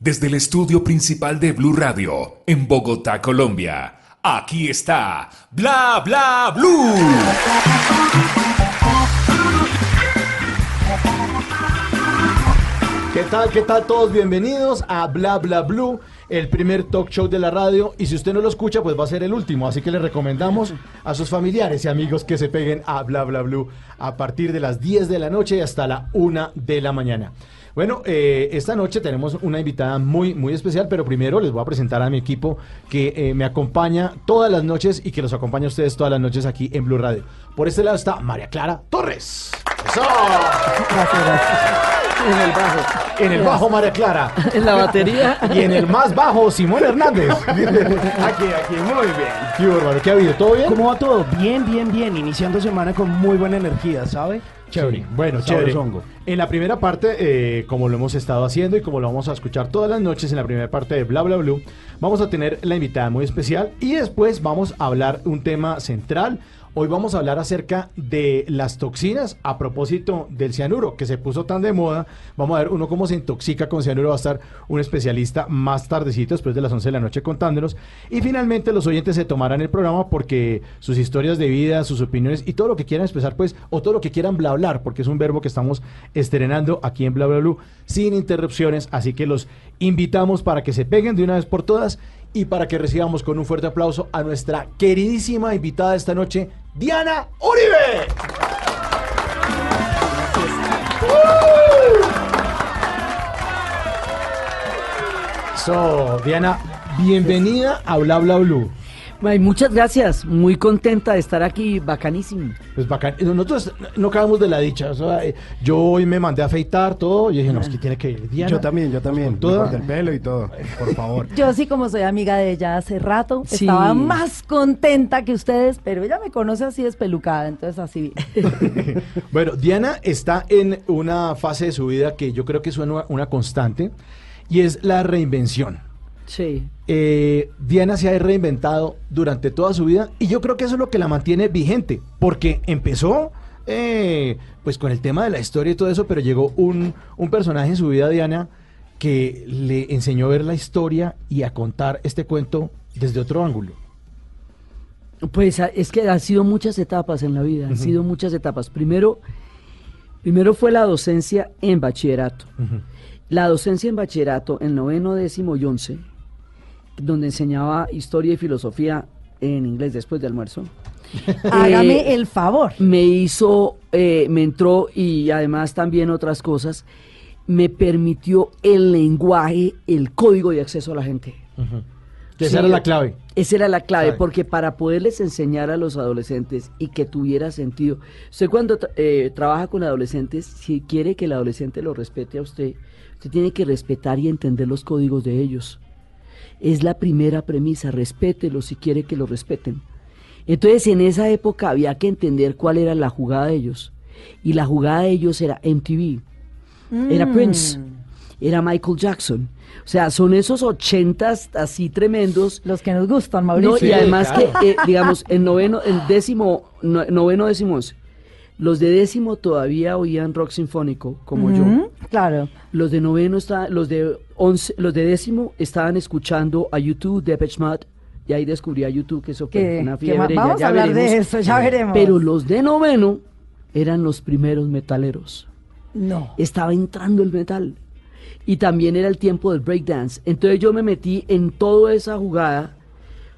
desde el estudio principal de Blue Radio, en Bogotá, Colombia. Aquí está Bla Bla Blue. ¿Qué tal? ¿Qué tal todos? Bienvenidos a Bla Bla Blue, el primer talk show de la radio. Y si usted no lo escucha, pues va a ser el último. Así que le recomendamos a sus familiares y amigos que se peguen a Bla Bla Blue a partir de las 10 de la noche hasta la 1 de la mañana. Bueno, eh, esta noche tenemos una invitada muy, muy especial, pero primero les voy a presentar a mi equipo que eh, me acompaña todas las noches y que los acompaña a ustedes todas las noches aquí en Blue Radio. Por este lado está María Clara Torres. ¡Eso! Gracias, gracias. En el bajo. En el bajo, María Clara. En la batería. Y en el más bajo, Simón Hernández. aquí, aquí, muy bien. Qué bárbaro, ¿qué ha habido? ¿Todo bien? ¿Cómo va todo? Bien, bien, bien. Iniciando semana con muy buena energía, ¿sabe? Chévere. Sí, bueno, chévere. En la primera parte, eh, como lo hemos estado haciendo y como lo vamos a escuchar todas las noches en la primera parte de Bla Bla Blue, vamos a tener la invitada muy especial y después vamos a hablar un tema central. Hoy vamos a hablar acerca de las toxinas a propósito del cianuro, que se puso tan de moda. Vamos a ver uno cómo se intoxica con cianuro. Va a estar un especialista más tardecito, después de las 11 de la noche, contándonos. Y finalmente los oyentes se tomarán el programa porque sus historias de vida, sus opiniones y todo lo que quieran expresar, pues, o todo lo que quieran bla hablar, porque es un verbo que estamos estrenando aquí en Bla Bla Blue sin interrupciones. Así que los invitamos para que se peguen de una vez por todas y para que recibamos con un fuerte aplauso a nuestra queridísima invitada esta noche, Diana Uribe. So, Diana, bienvenida a Bla Bla Blue. Ay, muchas gracias, muy contenta de estar aquí, bacanísimo. Pues bacán. Nosotros no acabamos de la dicha. o sea, eh, yo hoy me mandé a afeitar todo y dije, no, es que tiene que ir Diana. Yo también, yo también. Con corté el pelo y todo. Por favor. Yo sí, como soy amiga de ella hace rato, Sí. estaba más contenta que ustedes, pero ella me conoce así despelucada, entonces así bien. Bueno, Diana está en una fase de su vida que yo creo que es una, una constante y es la reinvención. Sí. Eh, Diana se ha reinventado durante toda su vida y yo creo que eso es lo que la mantiene vigente, porque empezó eh, pues con el tema de la historia y todo eso, pero llegó un, un personaje en su vida, Diana, que le enseñó a ver la historia y a contar este cuento desde otro ángulo. Pues es que han sido muchas etapas en la vida, han sido muchas etapas. Primero, primero fue la docencia en bachillerato. La docencia en bachillerato, en noveno, décimo y once, donde enseñaba historia y filosofía en inglés después de almuerzo. Hágame Eh, el favor. me hizo, eh, me entró y además también otras cosas, me permitió el lenguaje, el código de acceso a la gente. Esa Sí, era la clave. Esa era la clave, Clave. porque para poderles enseñar a los adolescentes y que tuviera sentido, usted cuando tra- eh, trabaja con adolescentes, si quiere que el adolescente lo respete a usted, usted tiene que respetar y entender los códigos de ellos. Es la primera premisa, respételo si quiere que lo respeten. Entonces en esa época había que entender cuál era la jugada de ellos. Y la jugada de ellos era MTV, era Mm. Prince, era Michael Jackson. O sea, son esos ochentas así tremendos. Los que nos gustan, No, Mauricio. y además claro. que, eh, digamos, en noveno, en décimo, no- noveno, décimo once, los de décimo todavía oían rock sinfónico, como yo. Claro. Los de noveno, está, los de once, los de décimo estaban escuchando a YouTube, Depeche Mode, y ahí descubrí a YouTube que eso fue una fiebre. ya- vamos ya a hablar de eso, ya veremos. Pero los de noveno eran los primeros metaleros No. estaba entrando el metal. Y también era el tiempo del breakdance. Entonces yo me metí en toda esa jugada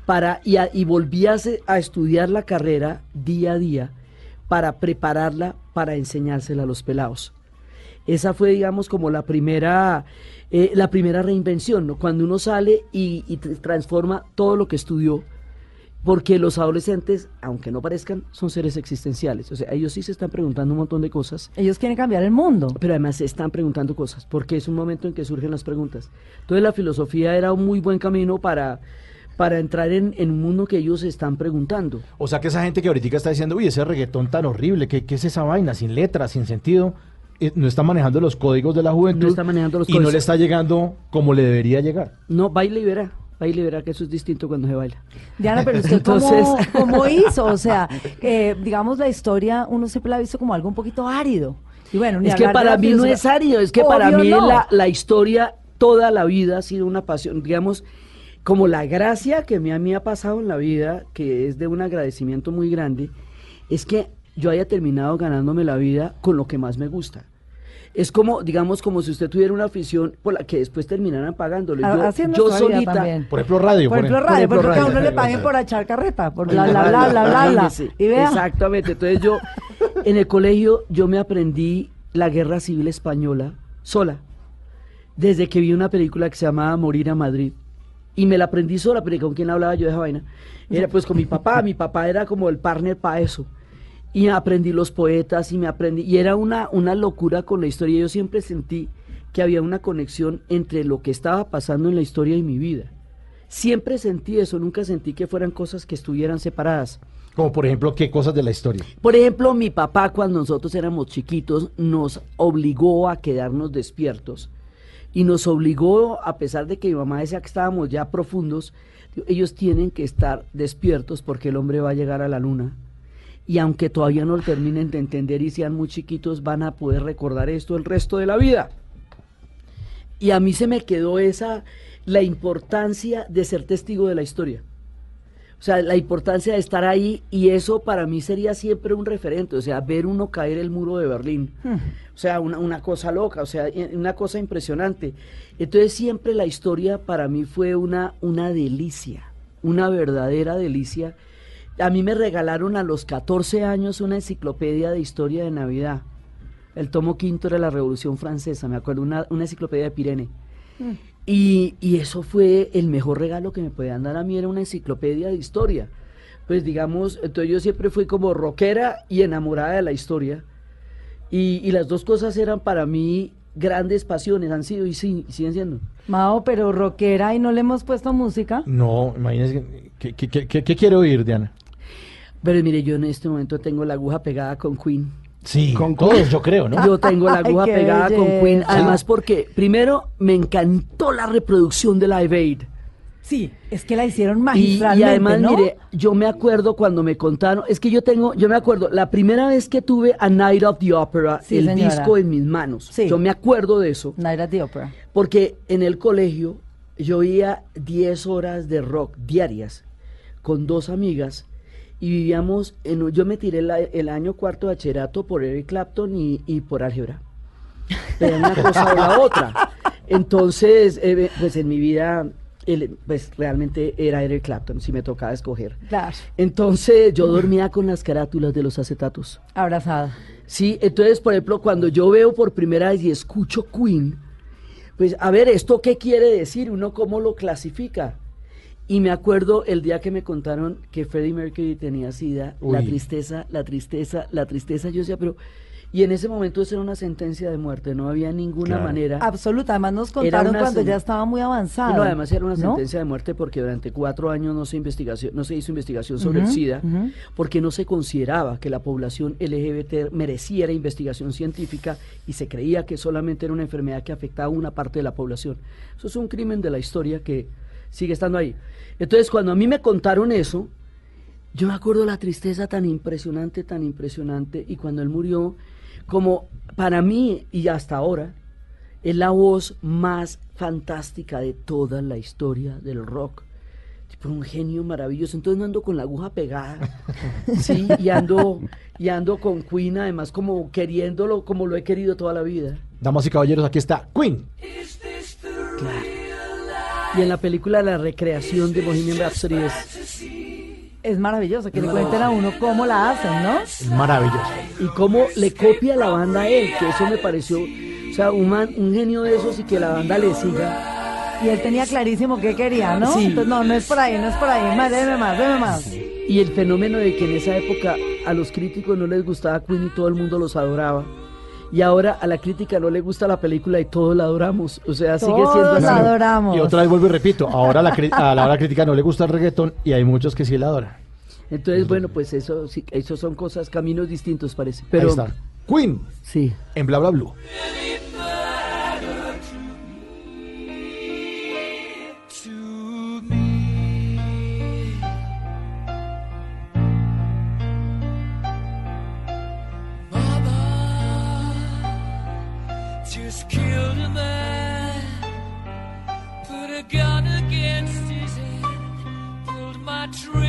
para, y, a- y volví a, a estudiar la carrera día a día para prepararla para enseñársela a los pelados. Esa fue, digamos, como la primera, eh, la primera reinvención, ¿no? Cuando uno sale y, y tr- transforma todo lo que estudió porque los adolescentes, aunque no parezcan, son seres existenciales. O sea, ellos sí se están preguntando un montón de cosas, Ellos quieren cambiar el mundo. pero además se están preguntando cosas, porque es un momento en que surgen las preguntas. Entonces la filosofía era un muy buen camino para, para entrar en, en un mundo que ellos se están preguntando. O sea que esa gente que ahorita está diciendo, uy, ese reggaetón tan horrible, ¿qué, qué es esa vaina? Sin letras, sin sentido. eh, No está manejando los códigos de la juventud. No está manejando los Y no le está llegando como le debería llegar. No, baila y verá, baila y verá que eso es distinto cuando se baila. Diana, pero usted cómo, Entonces- cómo hizo, o sea, eh, digamos la historia, uno siempre la ha visto como algo un poquito árido. Y bueno, ni Es que para mí no es árido, es que para mí no. la, la historia toda la vida ha sido una pasión, digamos, como la gracia que me, a mí ha pasado en la vida, que es de un agradecimiento muy grande, es que yo haya terminado ganándome la vida con lo que más me gusta. Es como, digamos, como si usted tuviera una afición por la que después terminaran pagándole. Ah, Yo, solita, también. Por ejemplo, radio. Por ejemplo, radio, por ejemplo, que a uno le paguen por echar carreta, por bla, bla, bla, bla, bla. Y vea, Exactamente. Entonces yo, en el colegio, yo me aprendí la guerra civil española sola. Desde que vi una película que se llamaba Morir a Madrid. Y me la aprendí sola, pero ¿con quién hablaba yo de esa vaina? Era pues con mi papá. Mi papá era como el partner para eso. Y aprendí los poetas y me aprendí. Y era una, una locura con la historia. Yo siempre sentí que había una conexión entre lo que estaba pasando en la historia y mi vida. Siempre sentí eso, nunca sentí que fueran cosas que estuvieran separadas. Como por ejemplo, ¿qué cosas de la historia? Por ejemplo, mi papá cuando nosotros éramos chiquitos nos obligó a quedarnos despiertos y nos obligó, a pesar de que mi mamá decía que estábamos ya profundos, ellos tienen que estar despiertos porque el hombre va a llegar a la luna. Y aunque todavía no lo terminen de entender y sean muy chiquitos, van a poder recordar esto el resto de la vida. Y a mí se me quedó esa, la importancia de ser testigo de la historia. O sea, la importancia de estar ahí y eso para mí sería siempre un referente, o sea, ver uno caer el muro de Berlín. O sea, una, una cosa loca, o sea, una cosa impresionante. Entonces siempre la historia para mí fue una, una delicia, una verdadera delicia. A mí me regalaron a los 14 años una enciclopedia de historia de Navidad. El tomo quinto era la Revolución Francesa, me acuerdo, una, una enciclopedia de Pirene. Y, y eso fue el mejor regalo que me podían dar a mí, era una enciclopedia de historia. Pues digamos, entonces yo siempre fui como rockera y enamorada de la historia. Y, y las dos cosas eran para mí grandes pasiones, han sido y, sí- siguen siendo. Mao, pero rockera y no le hemos puesto música. No, imagínese. ¿Qué, qué, qué, qué- qué quiere oír, Diana? Pero mire, yo en este momento tengo la aguja pegada con Queen. Sí, Con todos, yo creo, ¿no? Yo tengo la aguja pegada con Queen, además porque primero me encantó la reproducción de Live Aid. Sí, es que la hicieron Y, y magistralmente, además, ¿no? mire, yo me acuerdo cuando me contaron, es que yo tengo, yo me acuerdo, la primera vez que tuve a Night of the Opera, Sí, el señora. disco en mis manos, Sí. yo me acuerdo de eso, Night at the Opera. porque en el colegio yo oía 10 horas de rock diarias con dos amigas y vivíamos, en, un- yo me tiré la- el año cuarto de bachillerato por Eric Clapton y, y por álgebra. Pero una cosa o la otra. Entonces, eh, pues en mi vida, el- pues realmente era Eric Clapton, si me tocaba escoger. Claro, Entonces yo dormía con las carátulas de los acetatos. abrazada. Sí, entonces, por ejemplo, cuando yo veo por primera vez y escucho Queen, pues a ver, ¿esto qué quiere decir? ¿Uno cómo lo clasifica? Y me acuerdo el día que me contaron que Freddie Mercury tenía sida, la tristeza, la tristeza, la tristeza. Yo decía, pero... Y en ese momento eso era una sentencia de muerte, no había ninguna Claro. manera. Absoluta, además nos contaron cuando sen- ya estaba muy avanzado. No, además era una ¿no? sentencia de muerte porque durante cuatro años no se, investigación, no se hizo investigación sobre el SIDA, porque no se consideraba que la población LGBT mereciera investigación científica y se creía que solamente era una enfermedad que afectaba a una parte de la población. Eso es un crimen de la historia que sigue estando ahí. Entonces, cuando a mí me contaron eso, yo me acuerdo la tristeza tan impresionante, tan impresionante, y cuando él murió, como para mí y hasta ahora, es la voz más fantástica de toda la historia del rock. Tipo un genio maravilloso. Entonces no ando con la aguja pegada. sí, y ando, y ando con Queen, además como queriéndolo, como lo he querido toda la vida. Damas y caballeros, aquí está Queen. Y en la película La recreación de Bohemian Rhapsody es Es maravilloso que le cuenten a uno cómo la hacen, ¿no? Es maravilloso. y cómo le copia la banda a él, que eso me pareció, o sea, un, man- un genio de esos y que la banda le siga. Y él tenía clarísimo qué quería, ¿no? Sí. Entonces, no, no es por ahí, no es por ahí. Más, deme más, deme más. Y el fenómeno de que en esa época a los críticos no les gustaba Queen y todo el mundo los adoraba. Y ahora a la crítica no le gusta la película y todos la adoramos. O sea, sigue siendo Todos así. la adoramos. Y otra vez vuelvo y repito, ahora la cri- a la hora crítica no le gusta el reggaetón y hay muchos que sí la adoran. Entonces, bueno, pues eso sí, eso son cosas, caminos distintos parece. Ahí Pero está. Queen, sí. en Bla Bla Blue. true.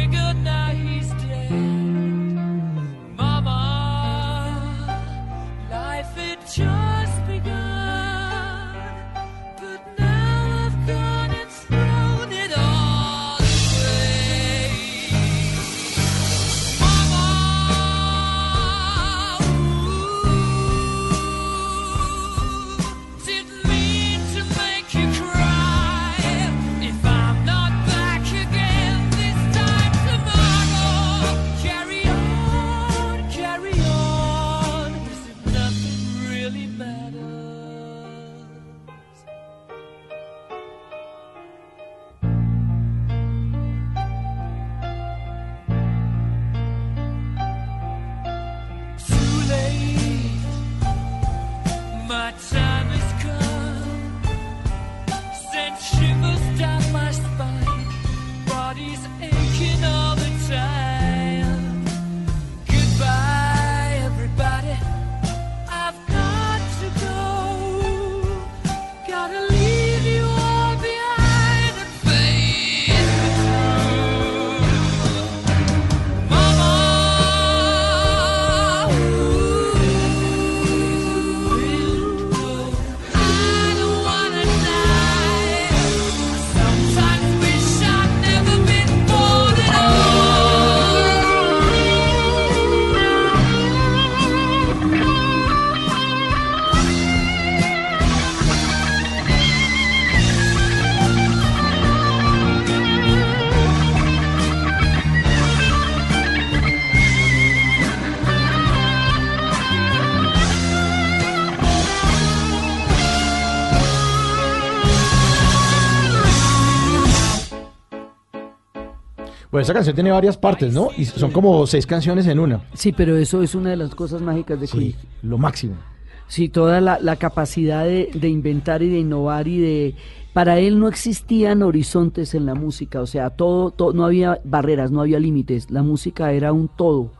Bueno, esa canción tiene varias partes, ¿no? Y son como seis canciones en una. Sí, pero eso es una de las cosas mágicas de Queen. Sí, lo máximo. Sí, toda la, la capacidad de, de inventar y de innovar y de... Para él no existían horizontes en la música, o sea, todo, todo no había barreras, no había límites. La música era un todo,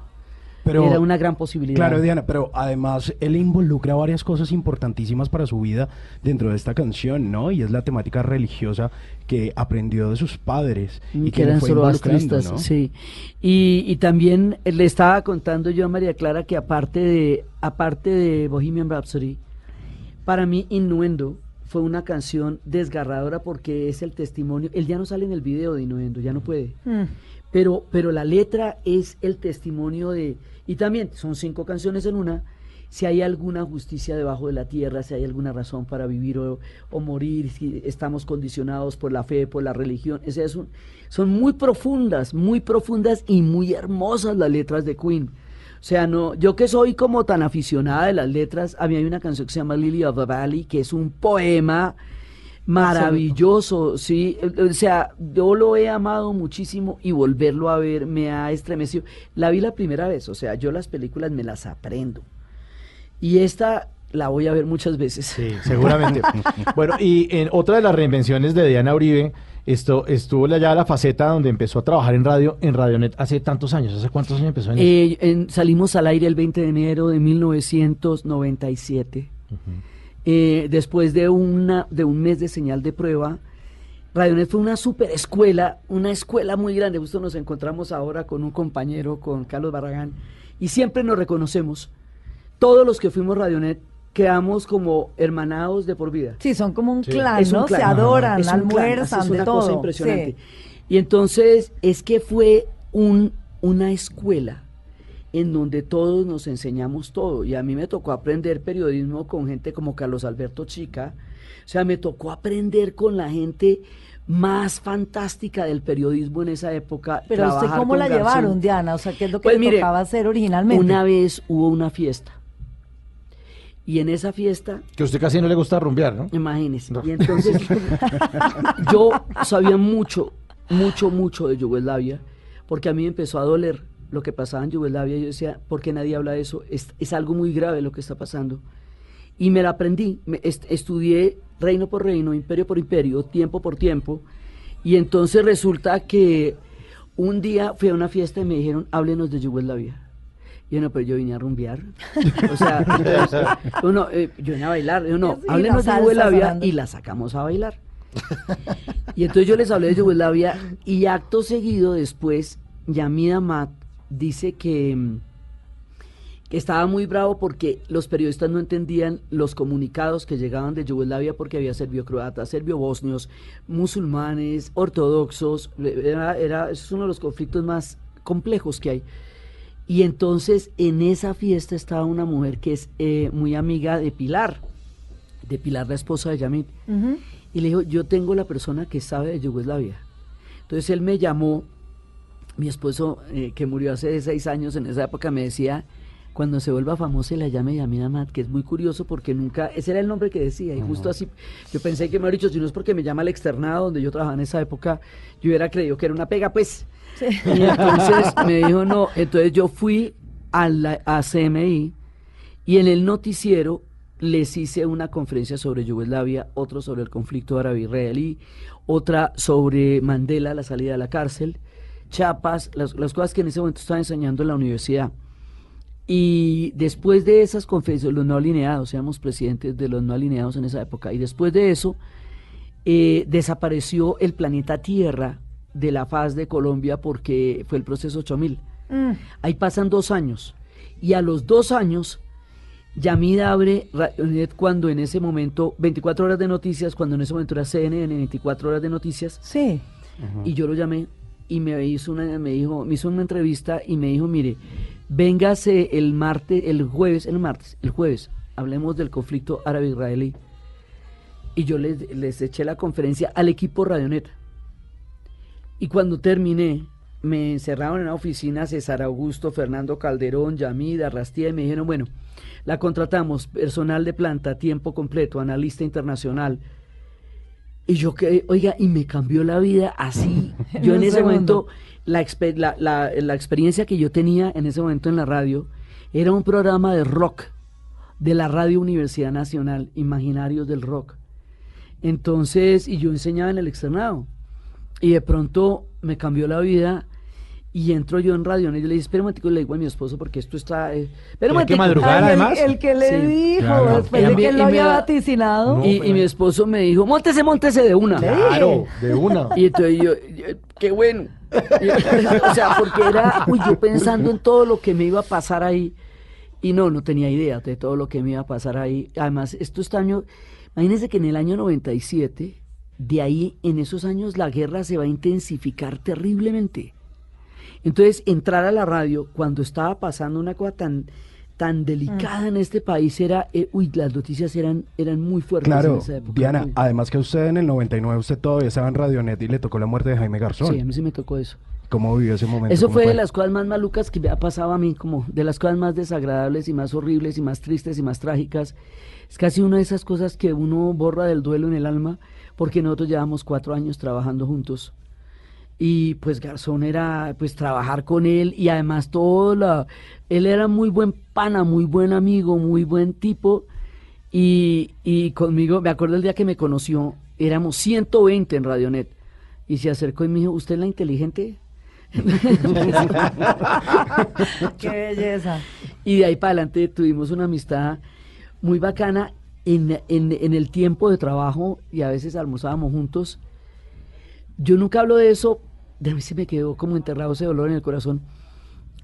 Pero, era una gran posibilidad. Claro, Diana, pero además él involucra varias cosas importantísimas para su vida dentro de esta canción, ¿no? Y es la temática religiosa que aprendió de sus padres y que le eran fue involucrando, zoroastristas, ¿no? sí. Y, y también le estaba contando yo a María Clara que aparte de, aparte de Bohemian Rhapsody, para mí Innuendo fue una canción desgarradora porque es el testimonio, él ya no sale en el video de Innuendo, ya no puede. Mm. Pero, pero la letra es el testimonio de, y también son cinco canciones en una, si hay alguna justicia debajo de la tierra, si hay alguna razón para vivir o, o morir, si estamos condicionados por la fe, por la religión, es un- son muy profundas, muy profundas y muy hermosas las letras de Queen. O sea, no, yo que soy como tan aficionada de las letras, a mí hay una canción que se llama Lily of the Valley, que es un poema maravilloso, sí, o sea, yo lo he amado muchísimo y volverlo a ver me ha estremecido. La vi la primera vez, o sea, yo las películas me las aprendo. Y esta la voy a ver muchas veces. Sí, seguramente. bueno, y en otra de las reinvenciones de Diana Uribe, esto estuvo ya la faceta donde empezó a trabajar en radio, en Radionet hace tantos años. ¿Hace cuántos años empezó en? Eh, en- salimos al aire el 20 de enero de 1997. Eh, después de, una, de un mes de señal de prueba, Radionet fue una super escuela, una escuela muy grande. Justo nos encontramos ahora con un compañero, con Carlos Barragán, y siempre nos reconocemos. Todos los que fuimos Radionet quedamos como hermanados de por vida. Sí, son como un Sí. clan, Es un ¿no? clan. Se adoran, Es un clan, almuerzan, es de una todo. cosa impresionante. Sí. Y entonces es que fue un, una escuela en donde todos nos enseñamos todo. Y a mí me tocó aprender periodismo con gente como Carlos Alberto Chica. O sea, me tocó aprender con la gente más fantástica del periodismo en esa época. Pero usted cómo la Garzón. llevaron, Diana, o sea, ¿qué es lo que Pues le mire, tocaba hacer originalmente? Una vez hubo una fiesta Y en esa fiesta, Que a usted casi no le gusta rumbear, ¿no? imagínese. Y entonces yo sabía mucho, mucho, mucho de Yugoslavia, porque a mí me empezó a doler lo que pasaba en Yugoslavia. Yo decía, ¿por qué nadie habla de eso? Es, es algo muy grave lo que está pasando. Y me la aprendí, me est- estudié reino por reino, imperio por imperio, tiempo por tiempo. Y entonces resulta que un día fui a una fiesta y me dijeron, háblenos de Yugoslavia. Y yo, no, pero yo vine a rumbear. O sea, entonces, uno, eh, yo vine a bailar. Yo, no, háblenos de Yugoslavia y la sacamos a bailar. Y entonces yo les hablé de Yugoslavia y acto seguido después, Yamida Mat dice que, mm, que estaba muy bravo porque los periodistas no entendían los comunicados que llegaban de Yugoslavia porque había serbio-croatas, serbio-bosnios, musulmanes, ortodoxos. Era, era, es uno de los conflictos más complejos que hay. Y entonces en esa fiesta estaba una mujer que es eh, muy amiga de Pilar, de Pilar, la esposa de Yamid. Ujú. Y le dijo, yo tengo la persona que sabe de Yugoslavia. Entonces él me llamó, mi esposo eh, que murió hace seis años, en esa época me decía, cuando se vuelva famosa la llame Yamina Mat, que es muy curioso porque nunca, ese era el nombre que decía, y justo así, yo pensé que me había dicho, si no es porque me llama al externado, donde yo trabajaba en esa época, yo hubiera creído que era una pega, pues. Y entonces me dijo, no, entonces yo fui a, la, a y en el noticiero les hice una conferencia sobre Yugoslavia, otro sobre el conflicto árabe-israelí, otra sobre Mandela, la salida de la cárcel, Chiapas, las, las cosas que en ese momento estaba enseñando en la universidad. Y después de esas conferencias, los no alineados, éramos presidentes de los no alineados en esa época, y después de eso, eh, desapareció el planeta Tierra de la faz de Colombia porque fue el proceso 8000. Mm. Ahí pasan dos años. Y a los dos años, Yamida abre Radionet cuando en ese momento, 24 horas de noticias, cuando en ese momento era CNN, 24 horas de noticias, Sí. y yo lo llamé y me hizo una, me dijo, me hizo una entrevista y me dijo, mire, véngase el martes, el jueves, el martes, el jueves, hablemos del conflicto árabe-israelí. Y yo les, les eché la conferencia al equipo Radionet. Y cuando terminé, me encerraron en la oficina César Augusto, Fernando Calderón, Yamida, Rastía, y me dijeron, bueno, la contratamos, personal de planta, tiempo completo, analista internacional. Y yo que, oiga, y me cambió la vida así. Yo en ese momento, la, la- la experiencia que yo tenía en ese momento en la radio era un programa de rock de la Radio Universidad Nacional, Imaginarios del Rock. Entonces, y yo enseñaba en el externado. Y de pronto me cambió la vida y entro yo en radio y yo le dije, espera un le digo a mi esposo porque esto está... eh, espera un Hay que momentico". madrugar. Ay, el- además. El, que le Sí. dijo, Claro. después de que él lo había vaticinado. No, y, pero- y mi esposo me dijo, montese, montese de una. Claro, de una. Y entonces yo, yo, qué bueno. Y- o sea, porque era, uy, yo pensando en todo lo que me iba a pasar ahí. Y no, no tenía idea de todo lo que me iba a pasar ahí. Además, estos años, imagínense que en el año 97, de ahí, en esos años, la guerra se va a intensificar terriblemente. Entonces, entrar a la radio cuando estaba pasando una cosa tan tan delicada en este país era, eh, uy, las noticias eran eran muy fuertes en Claro, esa época. Diana, Uy. además que usted en el 99, usted todavía estaba en Radionet y le tocó la muerte de Jaime Garzón. Sí, a mí sí me tocó eso. ¿Cómo vivió ese momento? Eso ¿Cómo fue de las cosas más malucas que me ha pasado a mí, como de las cosas más desagradables y más horribles y más tristes y más trágicas. Es casi una de esas cosas que uno borra del duelo en el alma, porque nosotros llevamos cuatro años trabajando juntos. Y pues Garzón era pues trabajar con él y además todo la... Él era muy buen pana, muy buen amigo, muy buen tipo. Y, y conmigo, me acuerdo el día que me conoció, éramos 120 en Radionet. Y se acercó y me dijo, ¿usted es la inteligente? Qué belleza. Y de ahí para adelante tuvimos una amistad muy bacana en, en- en el tiempo de trabajo y a veces almorzábamos juntos. Yo nunca hablo de eso, de mí se me quedó como enterrado ese dolor en el corazón.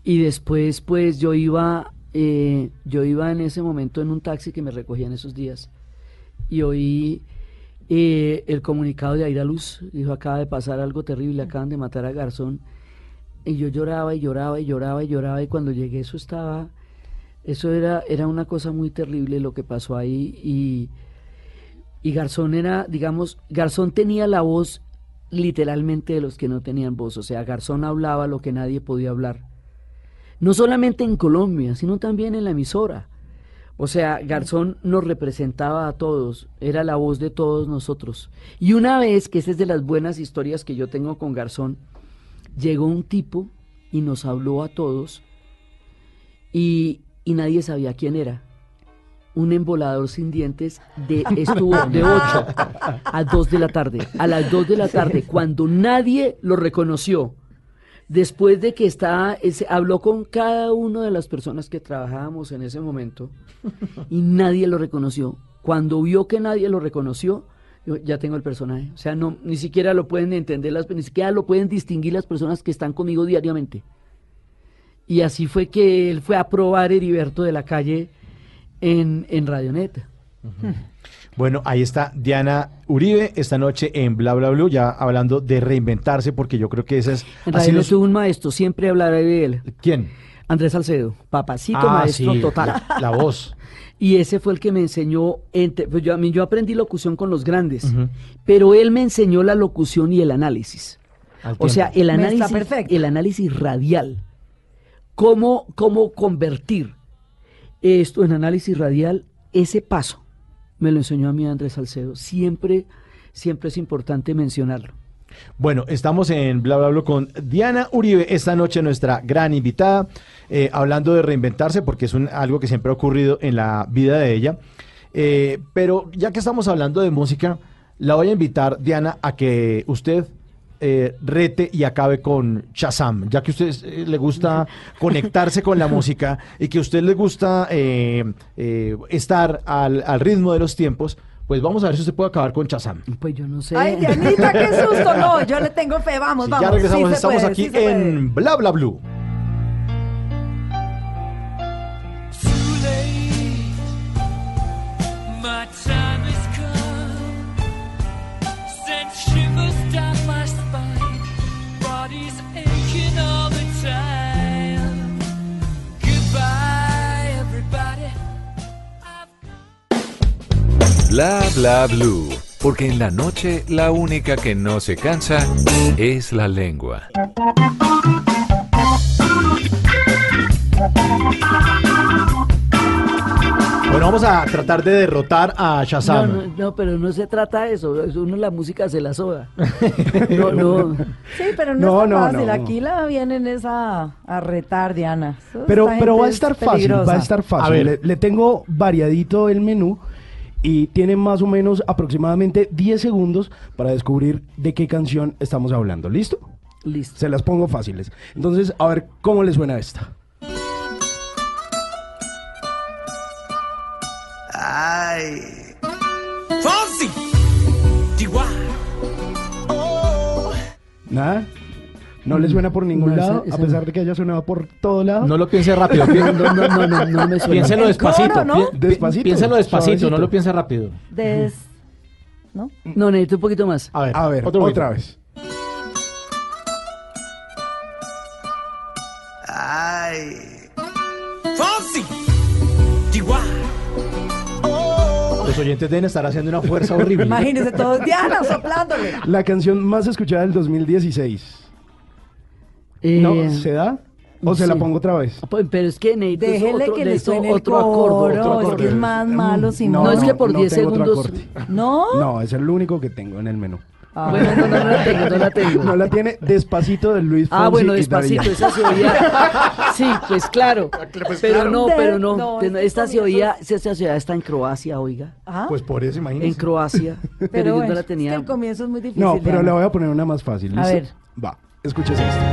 Y después, pues yo iba, eh, yo iba en ese momento en un taxi que me recogía en esos días y oí eh, el comunicado de Aira Luz. Dijo, acaba de pasar algo terrible, acaban de matar a Garzón. Y yo lloraba y lloraba y lloraba y lloraba y cuando llegué eso estaba, eso era, era una cosa muy terrible lo que pasó ahí y, y Garzón era, digamos, Garzón tenía la voz literalmente de los que no tenían voz, o sea, Garzón hablaba lo que nadie podía hablar. No solamente en Colombia, sino también en la emisora, O sea, Garzón nos representaba a todos, era la voz de todos nosotros. Y una vez, que esa es de las buenas historias que yo tengo con Garzón, llegó un tipo y nos habló a todos y, y nadie sabía quién era. Un embolador sin dientes de, estuvo de 8 a 2 de la tarde. A las 2 de la tarde, cuando nadie lo reconoció, después de que estaba, ese- habló con cada una de las personas que trabajábamos en ese momento y nadie lo reconoció. Cuando vio que nadie lo reconoció, dijo, ya tengo el personaje. O sea, no, ni siquiera lo pueden entender, las, ni siquiera lo pueden distinguir las personas que están conmigo diariamente. Y así fue que él fue a probar Heriberto de la calle en, en Radionet. Bueno, ahí está Diana Uribe esta noche en Bla Bla Blue, ya hablando de reinventarse, porque yo creo que esa es. En su- tuvo un maestro, siempre hablaré de él. ¿Quién? Andrés Salcedo, papacito Ah, maestro sí, total. La voz. Y ese fue el que me enseñó, entre- pues yo, a mí yo aprendí locución con los grandes, pero él me enseñó la locución y el análisis. O sea, el análisis, el análisis radial. Cómo, cómo convertir esto en análisis radial, ese paso me lo enseñó a mí Andrés Salcedo. Siempre, siempre es importante mencionarlo. Bueno, estamos en Bla Bla Bla con Diana Uribe, esta noche nuestra gran invitada, eh, hablando de reinventarse, porque es un- algo que siempre ha ocurrido en la vida de ella. Eh, pero ya que estamos hablando de música, la voy a invitar, Diana, a que usted eh, rete y acabe con Shazam, ya que a usted eh, le gusta conectarse con la música y que a usted le gusta eh, eh, estar al, al ritmo de los tiempos, pues vamos a ver si usted puede acabar con Shazam. Pues yo no sé. Ay, Dianita, qué susto. No, yo le tengo fe. Vamos, Sí, vamos. ya regresamos, Sí estamos puede, aquí sí en Bla Bla Blue. Bla bla blue. Porque en la noche la única que no se cansa es la lengua. Bueno, vamos a tratar de derrotar a No, Shazam. no, no, pero no se trata de eso. es Uno la música se la soda. No, no. Sí, pero no, No, no, fácil. no. Aquí la vienen es a, a retar, Diana. Eso- Pero, esta pero gente va a es estar fácil, peligrosa. va a estar fácil. A ver. Le, le tengo variadito el menú y tiene más o menos aproximadamente 10 segundos para descubrir de qué canción estamos hablando. ¿Listo? Listo. Se las pongo fáciles. Entonces, a ver cómo le suena esta. Fonzie! DY. ¿Nada? ¿No le suena por ningún No, esa- lado? esa a no. pesar de que haya sonado por todo lado. No lo piense rápido. pi- No, no, no, no, no me suena. Piénselo El despacito. coro, ¿no? pi- pi- Despacito, Piénselo despacito, suavecito. no lo piense rápido. Des... ¿No? No, necesito un poquito más. A ver, A ver, otro otra poquito. vez. Fonzie! DY. Los oyentes deben estar haciendo una fuerza horrible. Imagínense todos. Diana soplándole. La canción más escuchada del 2016. Eh, ¿No? ¿Se da? ¿O se la pongo otra vez? pues, Pero es que necesito Déjele otro, que le suene el otro acorde. coro. otro Es acorde. que es más malo si no. No, es que por 10 tengo otro segundos- acorde. ¿No? No, es el único que tengo en el menú. Ah. Bueno, no, no, no la tengo, no la tengo. No la tiene Despacito de Luis Fonsi Ah, bueno, despacito, esa se oía. Sí, pues claro. Pero no, pero no. no, Esta se oía, esta ciudad está en Croacia, oiga. Ah, Pues por eso, En imagínense. Croacia. Pero, pero yo bueno, no la es que tenía. el comienzo es muy difícil. No, pero le voy a poner una más fácil. A ¿listo? ver. Va, escúchese esto.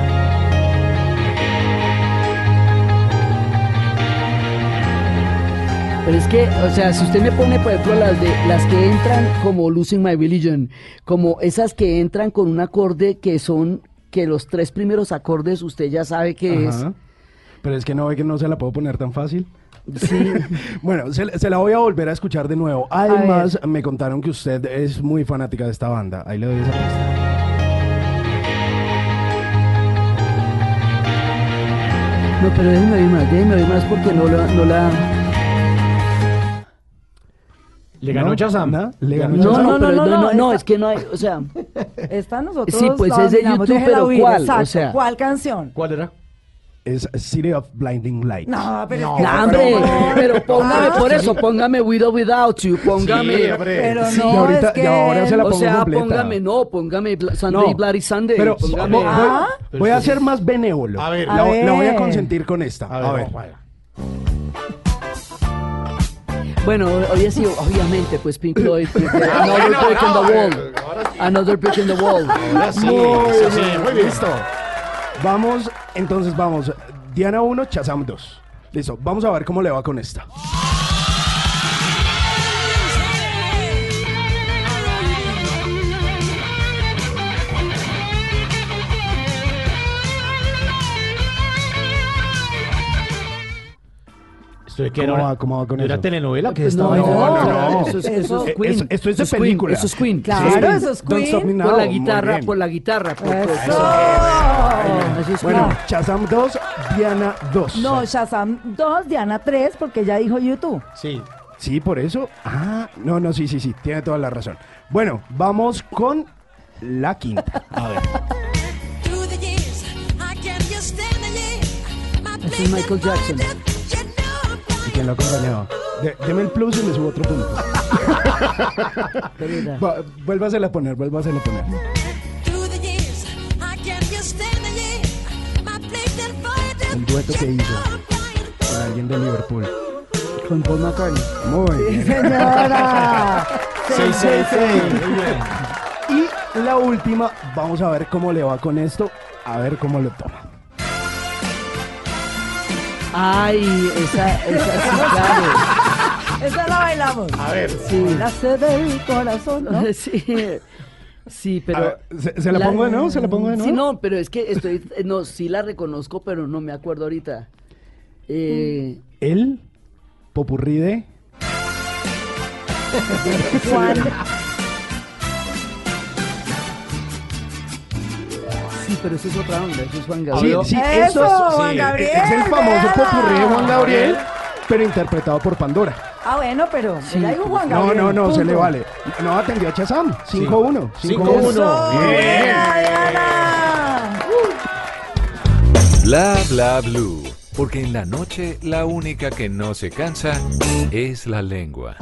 Pero es que, o sea, si usted me pone, por ejemplo, las de las que entran como Losing My Religion, como esas que entran con un acorde que son que los tres primeros acordes usted ya sabe que Ajá. Pero es que no ve que no se la puedo poner tan fácil. es. Sí. Bueno, se, se la voy a volver a escuchar de nuevo. Además, me contaron que usted es muy fanática de esta banda. Ahí le doy esa pista. No, pero déjeme oír más, déjeme oír más porque no la, no la. Le ganó ¿No? Shazam. ¿No? Le ganó No, Shazam. no, no, no, no, no, no, es que no hay, o sea, Esta nosotros Sí, pues es de YouTube, pero ¿cuál? O exacto. sea- ¿Cuál canción? ¿Cuál era? Es City of Blinding Lights. No, pero No, es que hombre, pero póngame Ah, por eso, póngame With or Without You, póngame. Sí, hombre. Pero Sí, no, y ahorita- es que... y ahora se la o pongo sea, completa. póngame, no, póngame Sunday, No, Bloody Sunday. Pero póngame. voy- Ah. voy a ser más benévolo. A ver. la, A la voy a consentir con esta. A A ver. Bueno, hoy sí, obviamente, pues Pink Floyd, Ah, Another Brick in no, the Wall. sí. Another Brick in the Wall. Ahora sí, Muy sí, sí, bien, muy bien. Listo. Vamos, entonces vamos. Diana 1, Chazam 2. Listo, vamos a ver cómo le va con esta. ¿Esto de qué ¿Cómo era? va- cómo va con ¿De una eso? telenovela que estaba no, no, no, no. Eso es, eso Eso- es Queen. eso- esto es de Eso Queen, película. Eso es Queen. Claro, Sí. eso es Queen. Por la guitarra, por la guitarra. por- Eso. Eso es Bueno. Chazam 2, Diana 2. No, Shazam 2, Diana 3, porque ya dijo YouTube. Sí. Sí, por eso. Ah, no, no, sí, sí, sí, tiene toda la razón. Bueno, vamos con la quinta. A ver. Es Michael Jackson. You know I'm ¿Y quién lo acompañaba? De- deme el plus y le subo otro punto. Va- vuélvasela a poner, vuélvasela a poner. El dueto que hizo con alguien de Liverpool. Con Paul McCartney. Muy bien. Señora. Seis. Muy bien. Y la última, vamos a ver cómo le va con esto, a ver cómo lo toma. Ay, esa, esa sí, claro. Esa la bailamos. A ver. Sí. La sed del corazón, ¿no? Sí, sí, pero... ver, ¿se, se la pongo de nuevo? ¿Se la pongo de nuevo? Sí, no, pero es que estoy... No, sí la reconozco, pero no me acuerdo ahorita. Eh, El popurrí de... Juan. sí, pero eso es otra onda, eso es Juan Sí, Gabriel. sí, Eso, esto es, Juan sí, Gabriel, es el famoso popurrí de Juan Gabriel, pero interpretado por Pandora. Ah, bueno, pero Sí, ya dijo Juan No, Gabriel. no, no, se punto. le vale. No atendió a Chazam. 5-1. 5-1. Eso, Bien. Bla bla blue. Porque en la noche la única que no se cansa es la lengua.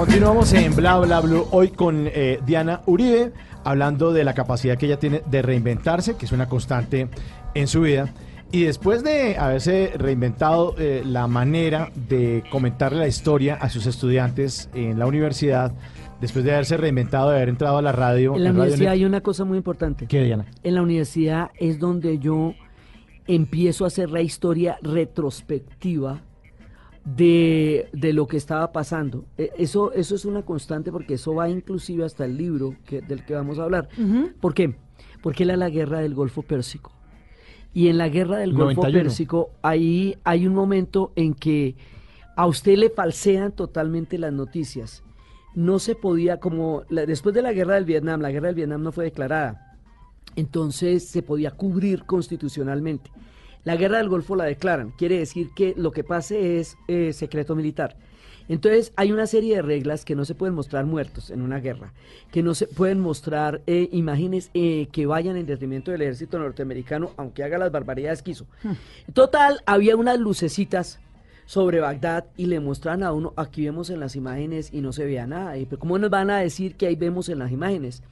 Continuamos en Bla Bla Blue hoy con eh, Diana Uribe, hablando de la capacidad que ella tiene de reinventarse, que es una constante en su vida. Y después de haberse reinventado eh, la manera de comentarle la historia a sus estudiantes en la universidad, después de haberse reinventado, de haber entrado a la radio. En la universidad hay una cosa muy importante. ¿Qué, Diana? En la universidad es donde yo empiezo a hacer la historia retrospectiva de, de lo que estaba pasando. E- Eso, eso es una constante porque eso va inclusive hasta el libro que, del que vamos a hablar. ¿Por qué? Porque era la guerra del Golfo Pérsico. Y en la guerra del Golfo 91. Pérsico, ahí hay un momento en que a usted le falsean totalmente las noticias. No se podía, como la- después de la guerra del Vietnam, la guerra del Vietnam no fue declarada. Entonces se podía cubrir constitucionalmente. La guerra del Golfo la declaran. Quiere decir que lo que pase es eh, secreto militar. Entonces hay una serie de reglas que no se pueden mostrar muertos en una guerra, que no se pueden mostrar eh, imágenes eh, que vayan en detrimento del ejército norteamericano, aunque haga las barbaridades que hizo. Total, había unas lucecitas sobre Bagdad y le mostraban a uno, aquí vemos en las imágenes y no se veía nada. Y, pero ¿Cómo nos van a decir que ahí vemos en las imágenes?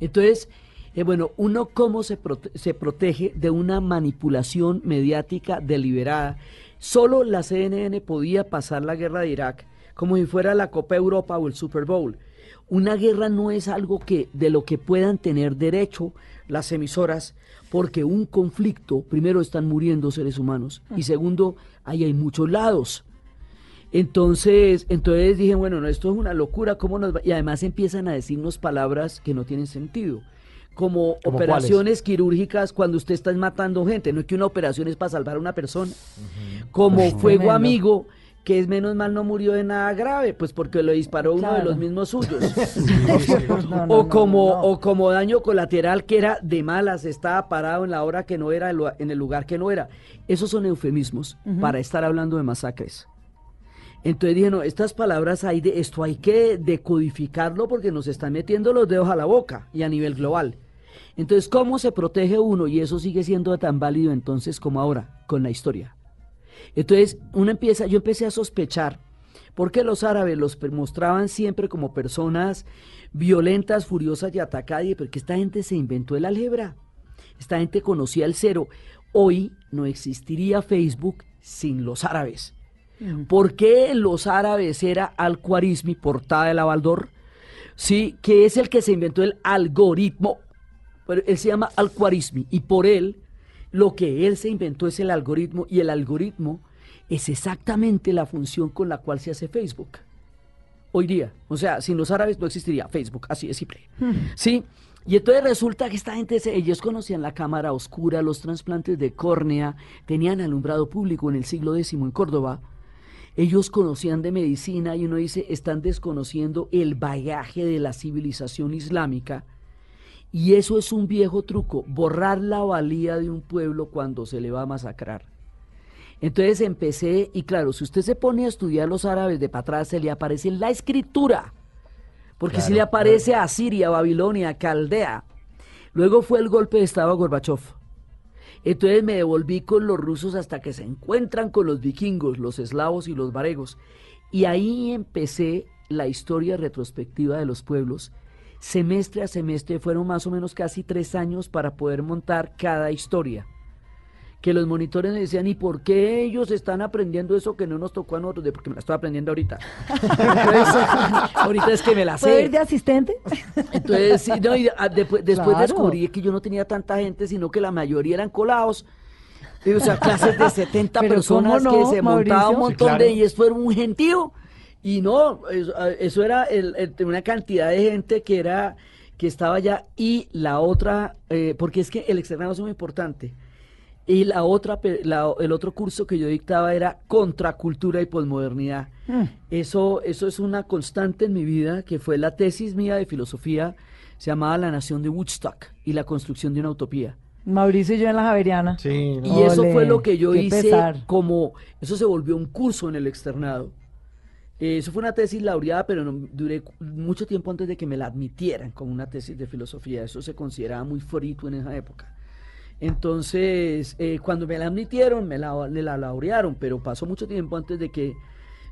Entonces, eh, bueno, uno cómo se, prote- se protege de una manipulación mediática deliberada. Solo la CNN podía pasar la guerra de Irak como si fuera la Copa Europa o el Super Bowl. Una guerra no es algo que de lo que puedan tener derecho las emisoras, porque un conflicto, primero están muriendo seres humanos y segundo, ahí hay muchos lados. Entonces, entonces dije, bueno, no, esto es una locura, ¿cómo nos va? Y además empiezan a decirnos palabras que no tienen sentido. Como ¿Cómo operaciones quirúrgicas cuando usted está matando gente, no es que una operación es para salvar a una persona. Como fuego tremendo. amigo, que es menos mal no murió de nada grave, pues porque lo disparó uno de los mismos suyos. No, no, o como no, o como daño colateral que era de malas, estaba parado en la hora que no era, en el lugar que no era. Esos son eufemismos para estar hablando de masacres. Entonces dije, no, estas palabras hay de esto hay que decodificarlo porque nos están metiendo los dedos a la boca y a nivel global. Entonces, ¿cómo se protege uno? Y eso sigue siendo tan válido entonces como ahora, con la historia. Entonces, uno empieza, yo empecé a sospechar, porque los árabes los mostraban siempre como personas violentas, furiosas y atacadas, porque esta gente se inventó el álgebra. Esta gente conocía el cero. Hoy no existiría Facebook sin los árabes. ¿Por qué los árabes era Al-Khwarizmi, portada de la Baldor? Sí, que es el que se inventó el algoritmo. Pero él se llama Al-Khwarizmi y por él lo que él se inventó es el algoritmo y el algoritmo es exactamente la función con la cual se hace Facebook. Hoy día, o sea, sin los árabes no existiría Facebook, así de simple. Sí, y entonces resulta que esta gente, ellos conocían la cámara oscura, los trasplantes de córnea, tenían alumbrado público en el siglo X en Córdoba. Ellos conocían de medicina y uno dice, están desconociendo el bagaje de la civilización islámica. Y eso es un viejo truco, borrar la valía de un pueblo cuando se le va a masacrar. Entonces empecé, y claro, si usted se pone a estudiar los árabes de para atrás, se le aparece la escritura. Porque si le aparece a Siria, Babilonia, Caldea. Luego fue el golpe de Estado a Gorbachev. Entonces me devolví con los rusos hasta que se encuentran con los vikingos, los eslavos y los varegos. Y ahí empecé la historia retrospectiva de los pueblos. Semestre a semestre fueron más o menos casi tres años para poder montar cada historia. Que los monitores me decían, ¿y por qué ellos están aprendiendo eso que no nos tocó a nosotros? De porque me la estoy aprendiendo ahorita. Entonces, ahorita es que me la ¿Puedo sé. ir de asistente? Entonces, sí, no, y, ah, después, después Claro. descubrí que yo no tenía tanta gente, sino que la mayoría eran colados. Y, O sea, clases de 70 Pero personas ¿cómo no, que se montaba un Mauricio? montón Sí, de claro. ellos, fueron un gentío. Y no, eso, ah, eso era el- el- una cantidad de gente que era que estaba allá. Y la otra, eh, porque es que el externado es muy importante. Y la otra, la- el otro curso que yo dictaba era contracultura y posmodernidad. Eso, eso es una constante en mi vida, que fue la tesis mía de filosofía, se llamaba La Nación de Woodstock y la construcción de una utopía. Mauricio y yo en la Javeriana. Sí, no. Y eso Ole, fue lo que yo hice pesar. como, eso se volvió un curso en el externado. Eh, Eso fue una tesis laureada, pero no, duré mucho tiempo antes de que me la admitieran como una tesis de filosofía. Eso se consideraba muy frito en esa época. Entonces, eh, cuando me la admitieron, me la, me la laurearon, pero pasó mucho tiempo antes de que,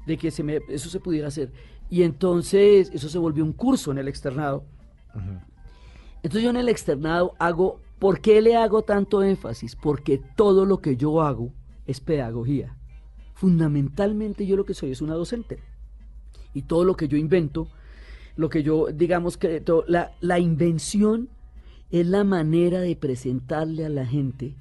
de que se me, eso se pudiera hacer. Y entonces, eso se volvió un curso en el externado. Entonces yo en el externado hago, ¿por qué le hago tanto énfasis? Porque todo lo que yo hago es pedagogía. Fundamentalmente yo lo que soy es una docente. Y todo lo que yo invento, lo que yo, digamos que to- la, la invención es la manera de presentarle a la gente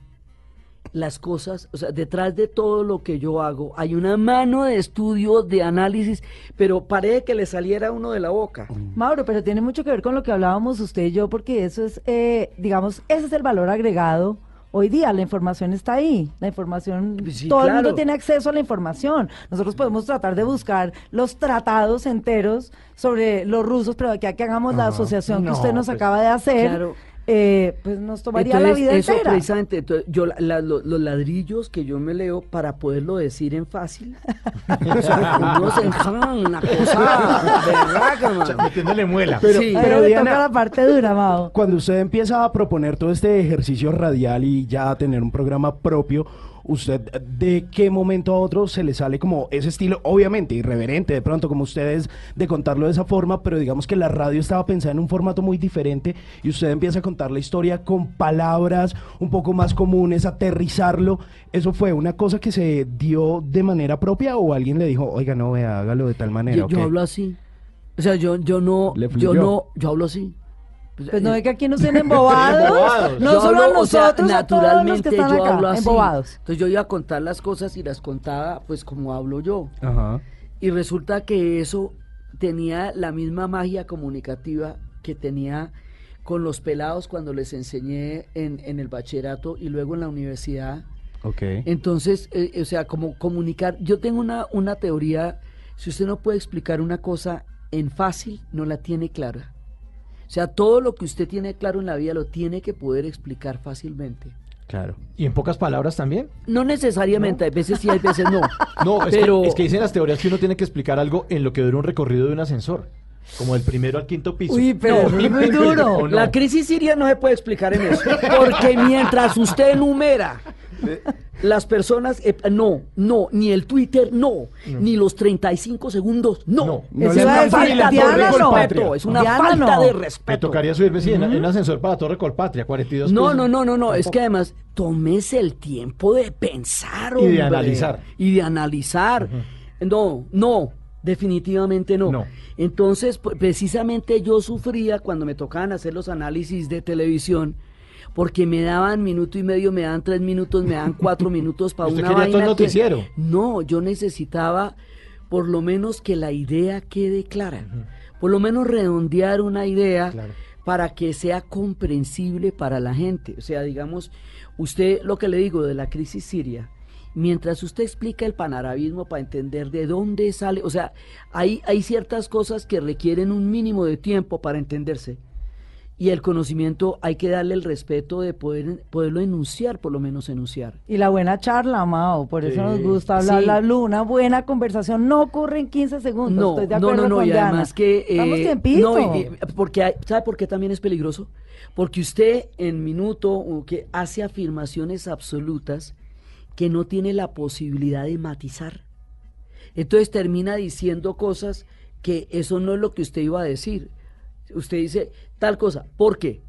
las cosas, o sea, detrás de todo lo que yo hago hay una mano de estudio, de análisis, pero parece que le saliera uno de la boca. Mauro, pero tiene mucho que ver con lo que hablábamos usted y yo, porque eso es, eh, digamos, ese es el valor agregado. Hoy día la información está ahí, la información, Sí, todo el mundo tiene acceso a la información. Nosotros podemos tratar de buscar los tratados enteros sobre los rusos, pero que que hagamos la asociación que usted nos pues, acaba de hacer, claro. Eh, pues nos tomaría la Entonces, vida eso entera. precisamente, entonces, yo la- la- lo- los ladrillos que yo me leo para poderlo decir en fácil, o sea, uno se una cosa berraca, O sea, metiéndole muela. Sí. Pero Pero le Diana- toca la parte dura, Mao. Cuando usted empieza a proponer todo este ejercicio radial y ya a tener un programa propio, ¿usted de qué momento a otro se le sale como ese estilo, obviamente irreverente de pronto como ustedes de contarlo de esa forma, pero digamos que la radio estaba pensada en un formato muy diferente y usted empieza a contar la historia con palabras un poco más comunes, aterrizarlo, ¿eso fue una cosa que se dio de manera propia o alguien le dijo, oiga, no, vea, hágalo de tal manera? Yo, yo ok"? hablo así. O sea, yo, yo no, yo no, yo hablo así. Pues no ve que aquí nos tienen embobados. Embobados. No Yo solo a hablo, o sea, nosotros, a todos los que naturalmente están yo acá, hablo así. embobados. Entonces yo iba a contar las cosas y las contaba pues como hablo yo. Ajá. Y resulta que eso tenía la misma magia comunicativa que tenía con los pelados cuando les enseñé en, en el bachillerato y luego en la universidad. Ok. Entonces, eh, o sea, como comunicar, yo tengo una, una teoría, si usted no puede explicar una cosa en fácil, no la tiene clara. O sea, todo lo que usted tiene claro en la vida lo tiene que poder explicar fácilmente. Claro. ¿Y en pocas palabras también? No necesariamente, hay veces sí, hay veces no. No, es, Pero- que, es que dicen las teorías que uno tiene que explicar algo en lo que dura un recorrido de un ascensor. Como el primero al quinto piso. Uy, pero No, es muy duro. La crisis siria no se puede explicar en eso. Porque mientras usted enumera las personas, eh, no, no, ni el Twitter, no, ni los 35 segundos, no. No. No es una la falta de respeto, es una falta no. de Me respeto. tocaría subirme sí, en, en ascensor para Torre Colpatria, 42 No, pisos. no, no, no, no, es que además tómese el tiempo de pensar, Y de hombre, analizar. Y de analizar. No, no, definitivamente no. No. Entonces, pu- precisamente yo sufría cuando me tocaban hacer los análisis de televisión, porque me daban minuto y medio, me dan tres minutos, me dan cuatro minutos para una quería todo el vaina que- noticiero. No, yo necesitaba por lo menos que la idea quede clara. Por lo menos redondear una idea Claro. para que sea comprensible para la gente. O sea, digamos, usted lo que le digo de la crisis siria, mientras usted explica el panarabismo para entender de dónde sale, o sea, hay, hay ciertas cosas que requieren un mínimo de tiempo para entenderse. Y el conocimiento hay que darle el respeto de poder, poderlo enunciar, por lo menos enunciar. Y la buena charla, Mao, por eso Sí. nos gusta hablar Sí. la Blue. Una buena conversación no ocurre en 15 segundos. No, Estoy de no, acuerdo no, no, con y Diana. además que... eh, no, y- porque hay- ¿Sabe por qué también es peligroso? Porque usted en minuto que hace afirmaciones absolutas que no tiene la posibilidad de matizar. Entonces termina diciendo cosas que eso no es lo que usted iba a decir. Usted dice tal cosa, ¿por qué?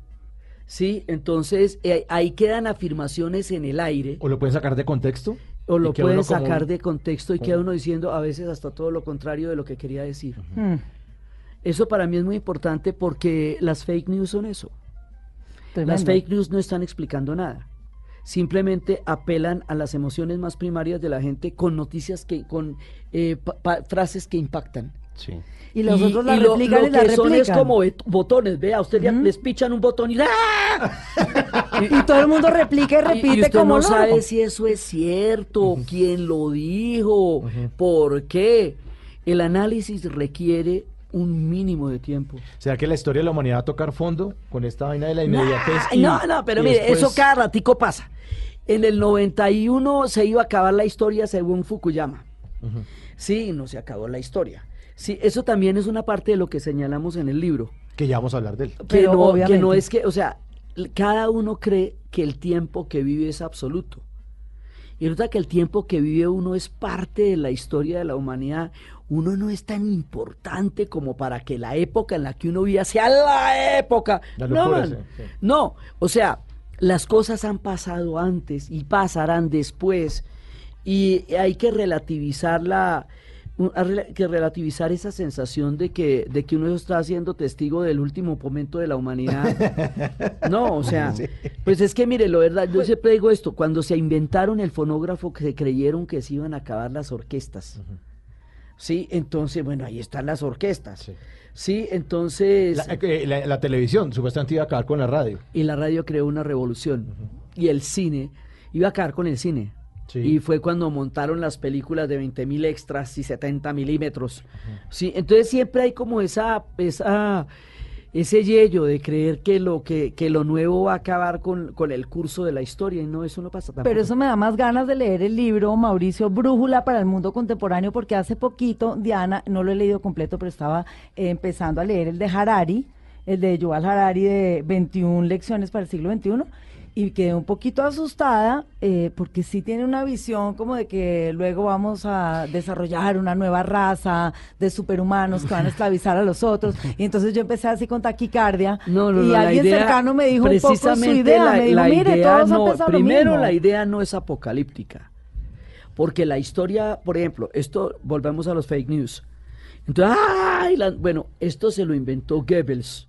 Sí, entonces eh, ahí quedan afirmaciones en el aire. O lo pueden sacar de contexto. O lo pueden como sacar de contexto y queda uno diciendo a veces hasta todo lo contrario de lo que quería decir. Hmm, Eso para mí es muy importante porque las fake news son eso. tremendo. Las fake news no están explicando nada. Simplemente apelan a las emociones más primarias de la gente con noticias que, con eh, pa- pa- frases que impactan. Sí. Y los otros la y lo- replican lo y la que son es replican. como botones, vea, usted ya les pichan un botón y ¡ah! Y todo el mundo replica y Y- repite y usted como no loco. sabe si eso es cierto, quién lo dijo, por qué. El análisis requiere un mínimo de tiempo. ¿Será que la historia de la humanidad va a tocar fondo con esta vaina de la inmediatez? Y- no, no, pero mire, después- eso cada ratico pasa. En el 91 se iba a acabar la historia según Fukuyama. Ujú. Sí, no se acabó la historia. Sí, eso también es una parte de lo que señalamos en el libro. Que ya vamos a hablar de él. Que, Pero no, que obviamente. no es que, o sea, cada uno cree que el tiempo que vive es absoluto. Y resulta que el tiempo que vive uno es parte de la historia de la humanidad. Uno no es tan importante como para que la época en la que uno vive sea la época. La no, locura, man. sí, sí. no, o sea, las cosas han pasado antes y pasarán después. Y hay que relativizar la un- a rela- que relativizar esa sensación de que de que uno está siendo testigo del último momento de la humanidad. No, o sea, pues es que mire, lo verdad, yo siempre digo esto, cuando se inventaron el fonógrafo que se creyeron que se iban a acabar las orquestas. Sí, entonces, bueno, ahí están las orquestas. Sí. Sí, entonces La, eh, la- la televisión supuestamente iba a acabar con la radio. y la radio creó una revolución. Y el cine iba a acabar con el cine. Sí. Y fue cuando montaron las películas de 20 mil extras y 70 milímetros. Sí, entonces siempre hay como esa, esa, ese yello de creer que lo, que, que lo nuevo va a acabar con, con el curso de la historia. Y no, eso no pasa tampoco. Pero eso me da más ganas de leer el libro Mauricio Brújula para el mundo contemporáneo porque hace poquito Diana, no lo he leído completo, pero estaba eh, empezando a leer el de Harari, el de Yuval Harari de 21 lecciones para el siglo XXI y quedé un poquito asustada eh, porque sí tiene una visión como de que luego vamos a desarrollar una nueva raza de superhumanos que van a esclavizar a los otros y entonces yo empecé así con taquicardia No, no, y no, alguien idea- cercano me dijo un poco su precisamente idea, la- me dijo, la mire, idea todos no- han lo primero mismo". la idea no es apocalíptica, porque la historia, por ejemplo, esto, volvemos a los fake news. Entonces, ¡ay! la- bueno, esto se lo inventó Goebbels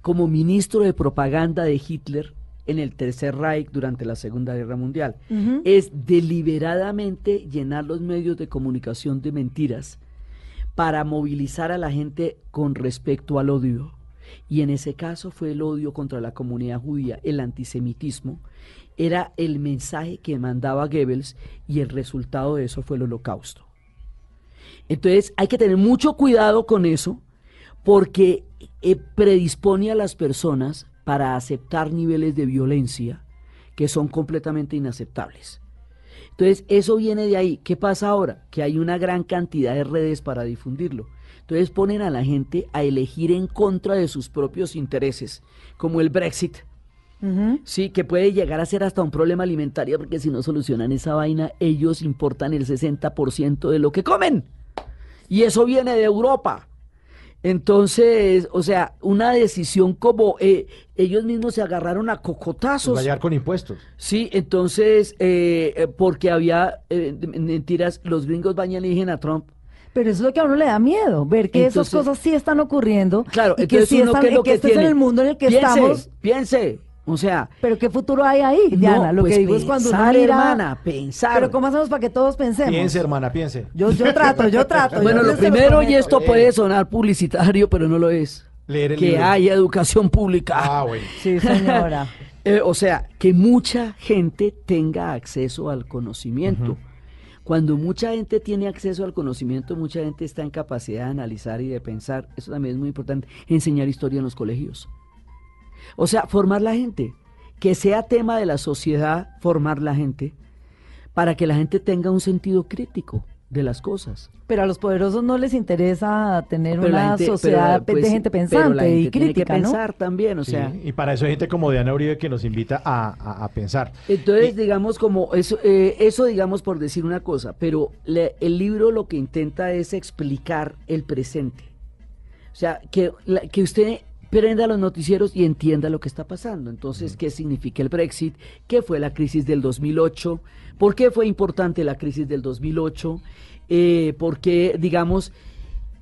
como ministro de propaganda de Hitler en el Tercer Reich durante la Segunda Guerra Mundial. Es deliberadamente llenar los medios de comunicación de mentiras para movilizar a la gente con respecto al odio. Y en ese caso fue el odio contra la comunidad judía, el antisemitismo, era el mensaje que mandaba Goebbels y el resultado de eso fue el holocausto. Entonces hay que tener mucho cuidado con eso porque eh, predispone a las personas para aceptar niveles de violencia que son completamente inaceptables. Entonces, eso viene de ahí. ¿Qué pasa ahora? Que hay una gran cantidad de redes para difundirlo. Entonces ponen a la gente a elegir en contra de sus propios intereses, como el Brexit. Sí, que puede llegar a ser hasta un problema alimentario porque si no solucionan esa vaina, ellos importan el 60% de lo que comen. Y eso viene de Europa. Entonces, o sea, una decisión como eh, ellos mismos se agarraron a Pues cocotazos. llegar con impuestos. Sí, entonces, eh, eh, porque había eh, mentiras, los gringos bañan y eligen a Trump. Pero eso es lo que a uno le da miedo, ver que esas cosas sí están ocurriendo Claro, y que entonces sí uno, están, ¿qué es lo que que este es en el mundo en el que piense, estamos. Piense, o sea, Pero qué futuro hay ahí, Diana. no, lo pues que digo es cuando mira. hermana, pensar. Pero cómo hacemos para que todos pensemos. Piense, hermana, piense. Yo, yo trato, yo trato. Bueno, yo lo primero, y esto puede sonar publicitario, pero no lo es. Leer el que libro. haya educación pública. Ah, bueno. Sí, señora. Eh, o sea, que mucha gente tenga acceso al conocimiento. Cuando mucha gente tiene acceso al conocimiento, mucha gente está en capacidad de analizar y de pensar. Eso también es muy importante. Enseñar historia en los colegios. O sea, formar la gente. Que sea tema de la sociedad formar la gente para que la gente tenga un sentido crítico de las cosas. Pero a los poderosos no les interesa tener Pero una gente- sociedad pero, pues, de gente pero la pensante gente y tiene crítica, que ¿no? pensar también, o Sí, sea. y para eso hay gente como Diana Uribe que nos invita a, a- a pensar. Entonces, Y- digamos, como eso, eh, eso, digamos, por decir una cosa, pero le- el libro lo que intenta es explicar el presente. O sea, que, la- que usted prenda los noticieros y entienda lo que está pasando. Entonces, ¿qué significa el Brexit? ¿Qué fue la crisis del 2008? ¿Por qué fue importante la crisis del 2008? Eh, ¿Por qué, digamos,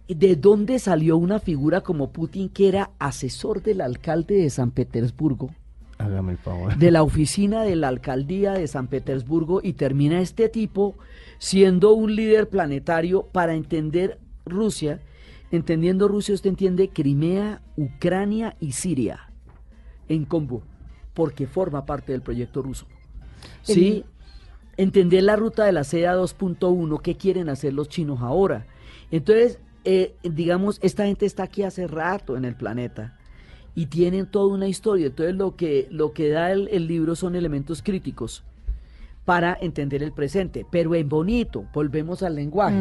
de dónde salió una figura como Putin que era asesor del alcalde de San Petersburgo? Hágame el favor. de la oficina de la alcaldía de San Petersburgo y termina este tipo siendo un líder planetario para entender Rusia. Entendiendo Rusia, usted entiende Crimea, Ucrania y Siria en combo, porque forma parte del proyecto ruso. Sí, entender la ruta de la seda 2.1, qué quieren hacer los chinos ahora. Entonces, eh, digamos, esta gente está aquí hace rato en el planeta y tienen toda una historia. Entonces lo que, lo que da el, el libro son elementos críticos para entender el presente, pero en bonito, volvemos al lenguaje.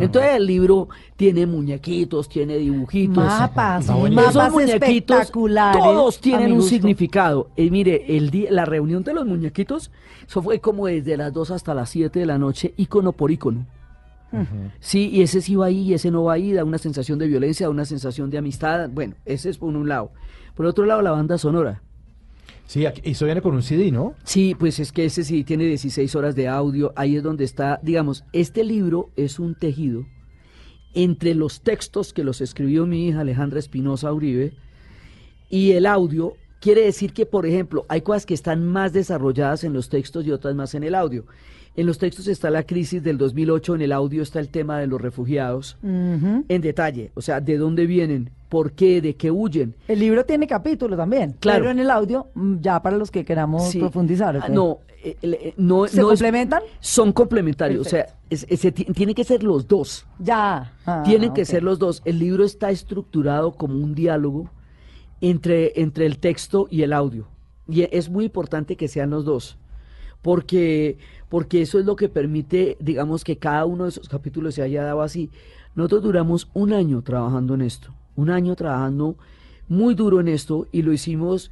Entonces el libro tiene muñequitos, tiene dibujitos. Mapas, mapas muñequitos, espectaculares. todos tienen un significado. Y mire, el día, la reunión de los muñequitos, eso fue como desde las 2 hasta las 7 de la noche, ícono por ícono. Sí, y ese sí va ahí y ese no va ahí, da una sensación de violencia, da una sensación de amistad. Bueno, ese es por un lado. Por otro lado, la banda sonora. Sí, aquí- eso viene con un CD, ¿no? Sí, pues es que ese sí tiene 16 horas de audio. Ahí es donde está, digamos, este libro es un tejido entre los textos que los escribió mi hija Alejandra Espinosa Uribe y el audio. Quiere decir que, por ejemplo, hay cosas que están más desarrolladas en los textos y otras más en el audio. En los textos está la crisis del 2008, en el audio está el tema de los refugiados en detalle, o sea, de dónde vienen, por qué, de qué huyen. El libro tiene capítulo también. Claro. Pero en el audio, mm, ya para los que queramos Sí. profundizar. ¿ok? No, eh, eh, no, ¿Se no es- complementan? son complementarios, o sea, es- ese ti- tiene que ser los dos. Ya. Ah, Tienen que ser los dos. El libro está estructurado como un diálogo entre, entre el texto y el audio. Y e- es muy importante que sean los dos. Porque, porque eso es lo que permite, digamos, que cada uno de esos capítulos se haya dado así. Nosotros duramos un año trabajando en esto. Un año trabajando muy duro en esto y lo hicimos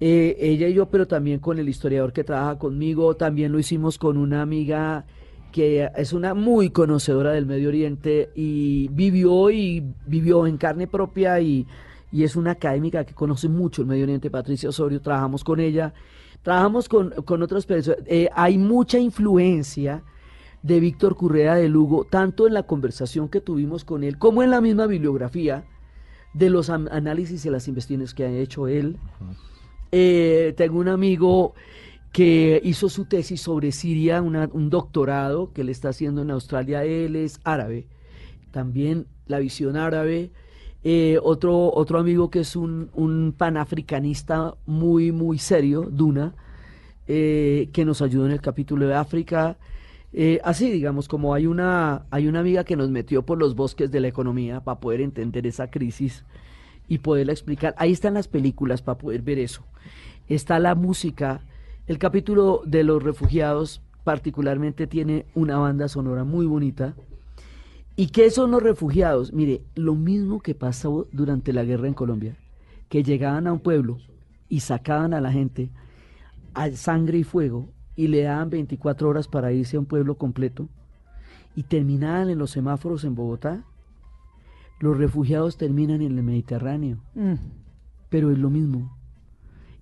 eh, ella y yo, pero también con el historiador que trabaja conmigo. También lo hicimos con una amiga que es una muy conocedora del Medio Oriente y vivió y vivió en carne propia y, y es una académica que conoce mucho el Medio Oriente, Patricia Osorio, trabajamos con ella, trabajamos con, con otras personas, Eh, hay mucha influencia de Víctor Currea de Lugo, tanto en la conversación que tuvimos con él, como en la misma bibliografía de los análisis y las investigaciones que ha hecho él. Eh, tengo un amigo que hizo su tesis sobre Siria, una- un doctorado que le está haciendo en Australia. Él es árabe, también la visión árabe. Eh, otro, otro amigo que es un, un panafricanista muy, muy serio, Duna, eh, que nos ayudó en el capítulo de África. Eh, así, digamos, como hay una, hay una amiga que nos metió por los bosques de la economía para poder entender esa crisis y poderla explicar. Ahí están las películas para poder ver eso. Está la música. El capítulo de los refugiados particularmente tiene una banda sonora muy bonita. ¿Y qué son los refugiados? Mire, lo mismo que pasó durante la guerra en Colombia, que llegaban a un pueblo y sacaban a la gente a sangre y fuego y le daban 24 horas para irse a un pueblo completo y terminaban en los semáforos en Bogotá. Los refugiados terminan en el Mediterráneo, Mm. pero es lo mismo.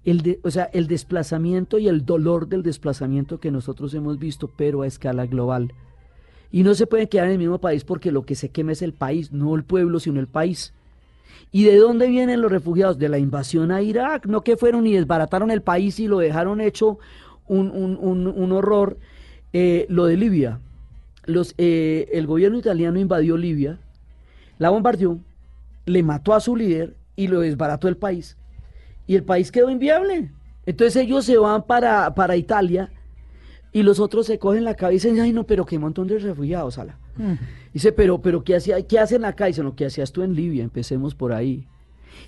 El de- o sea, el desplazamiento y el dolor del desplazamiento que nosotros hemos visto, pero a escala global. Y no se pueden quedar en el mismo país porque lo que se quema es el país, no el pueblo, sino el país. ¿Y de dónde vienen los refugiados? De la invasión a Irak, no que fueron y desbarataron el país y lo dejaron hecho un, un- un- un horror. Eh, lo de Libia. Los, eh, el gobierno italiano invadió Libia, la bombardeó, le mató a su líder y lo desbarató el país. Y el país quedó inviable. Entonces ellos se van para, para Italia y los otros se cogen la cabeza y dicen, ay no, pero qué montón de refugiados, ala. Mm. Dice, pero, pero ¿qué, hacía, ¿qué hacen acá? Dicen, lo que hacías tú en Libia, empecemos por ahí.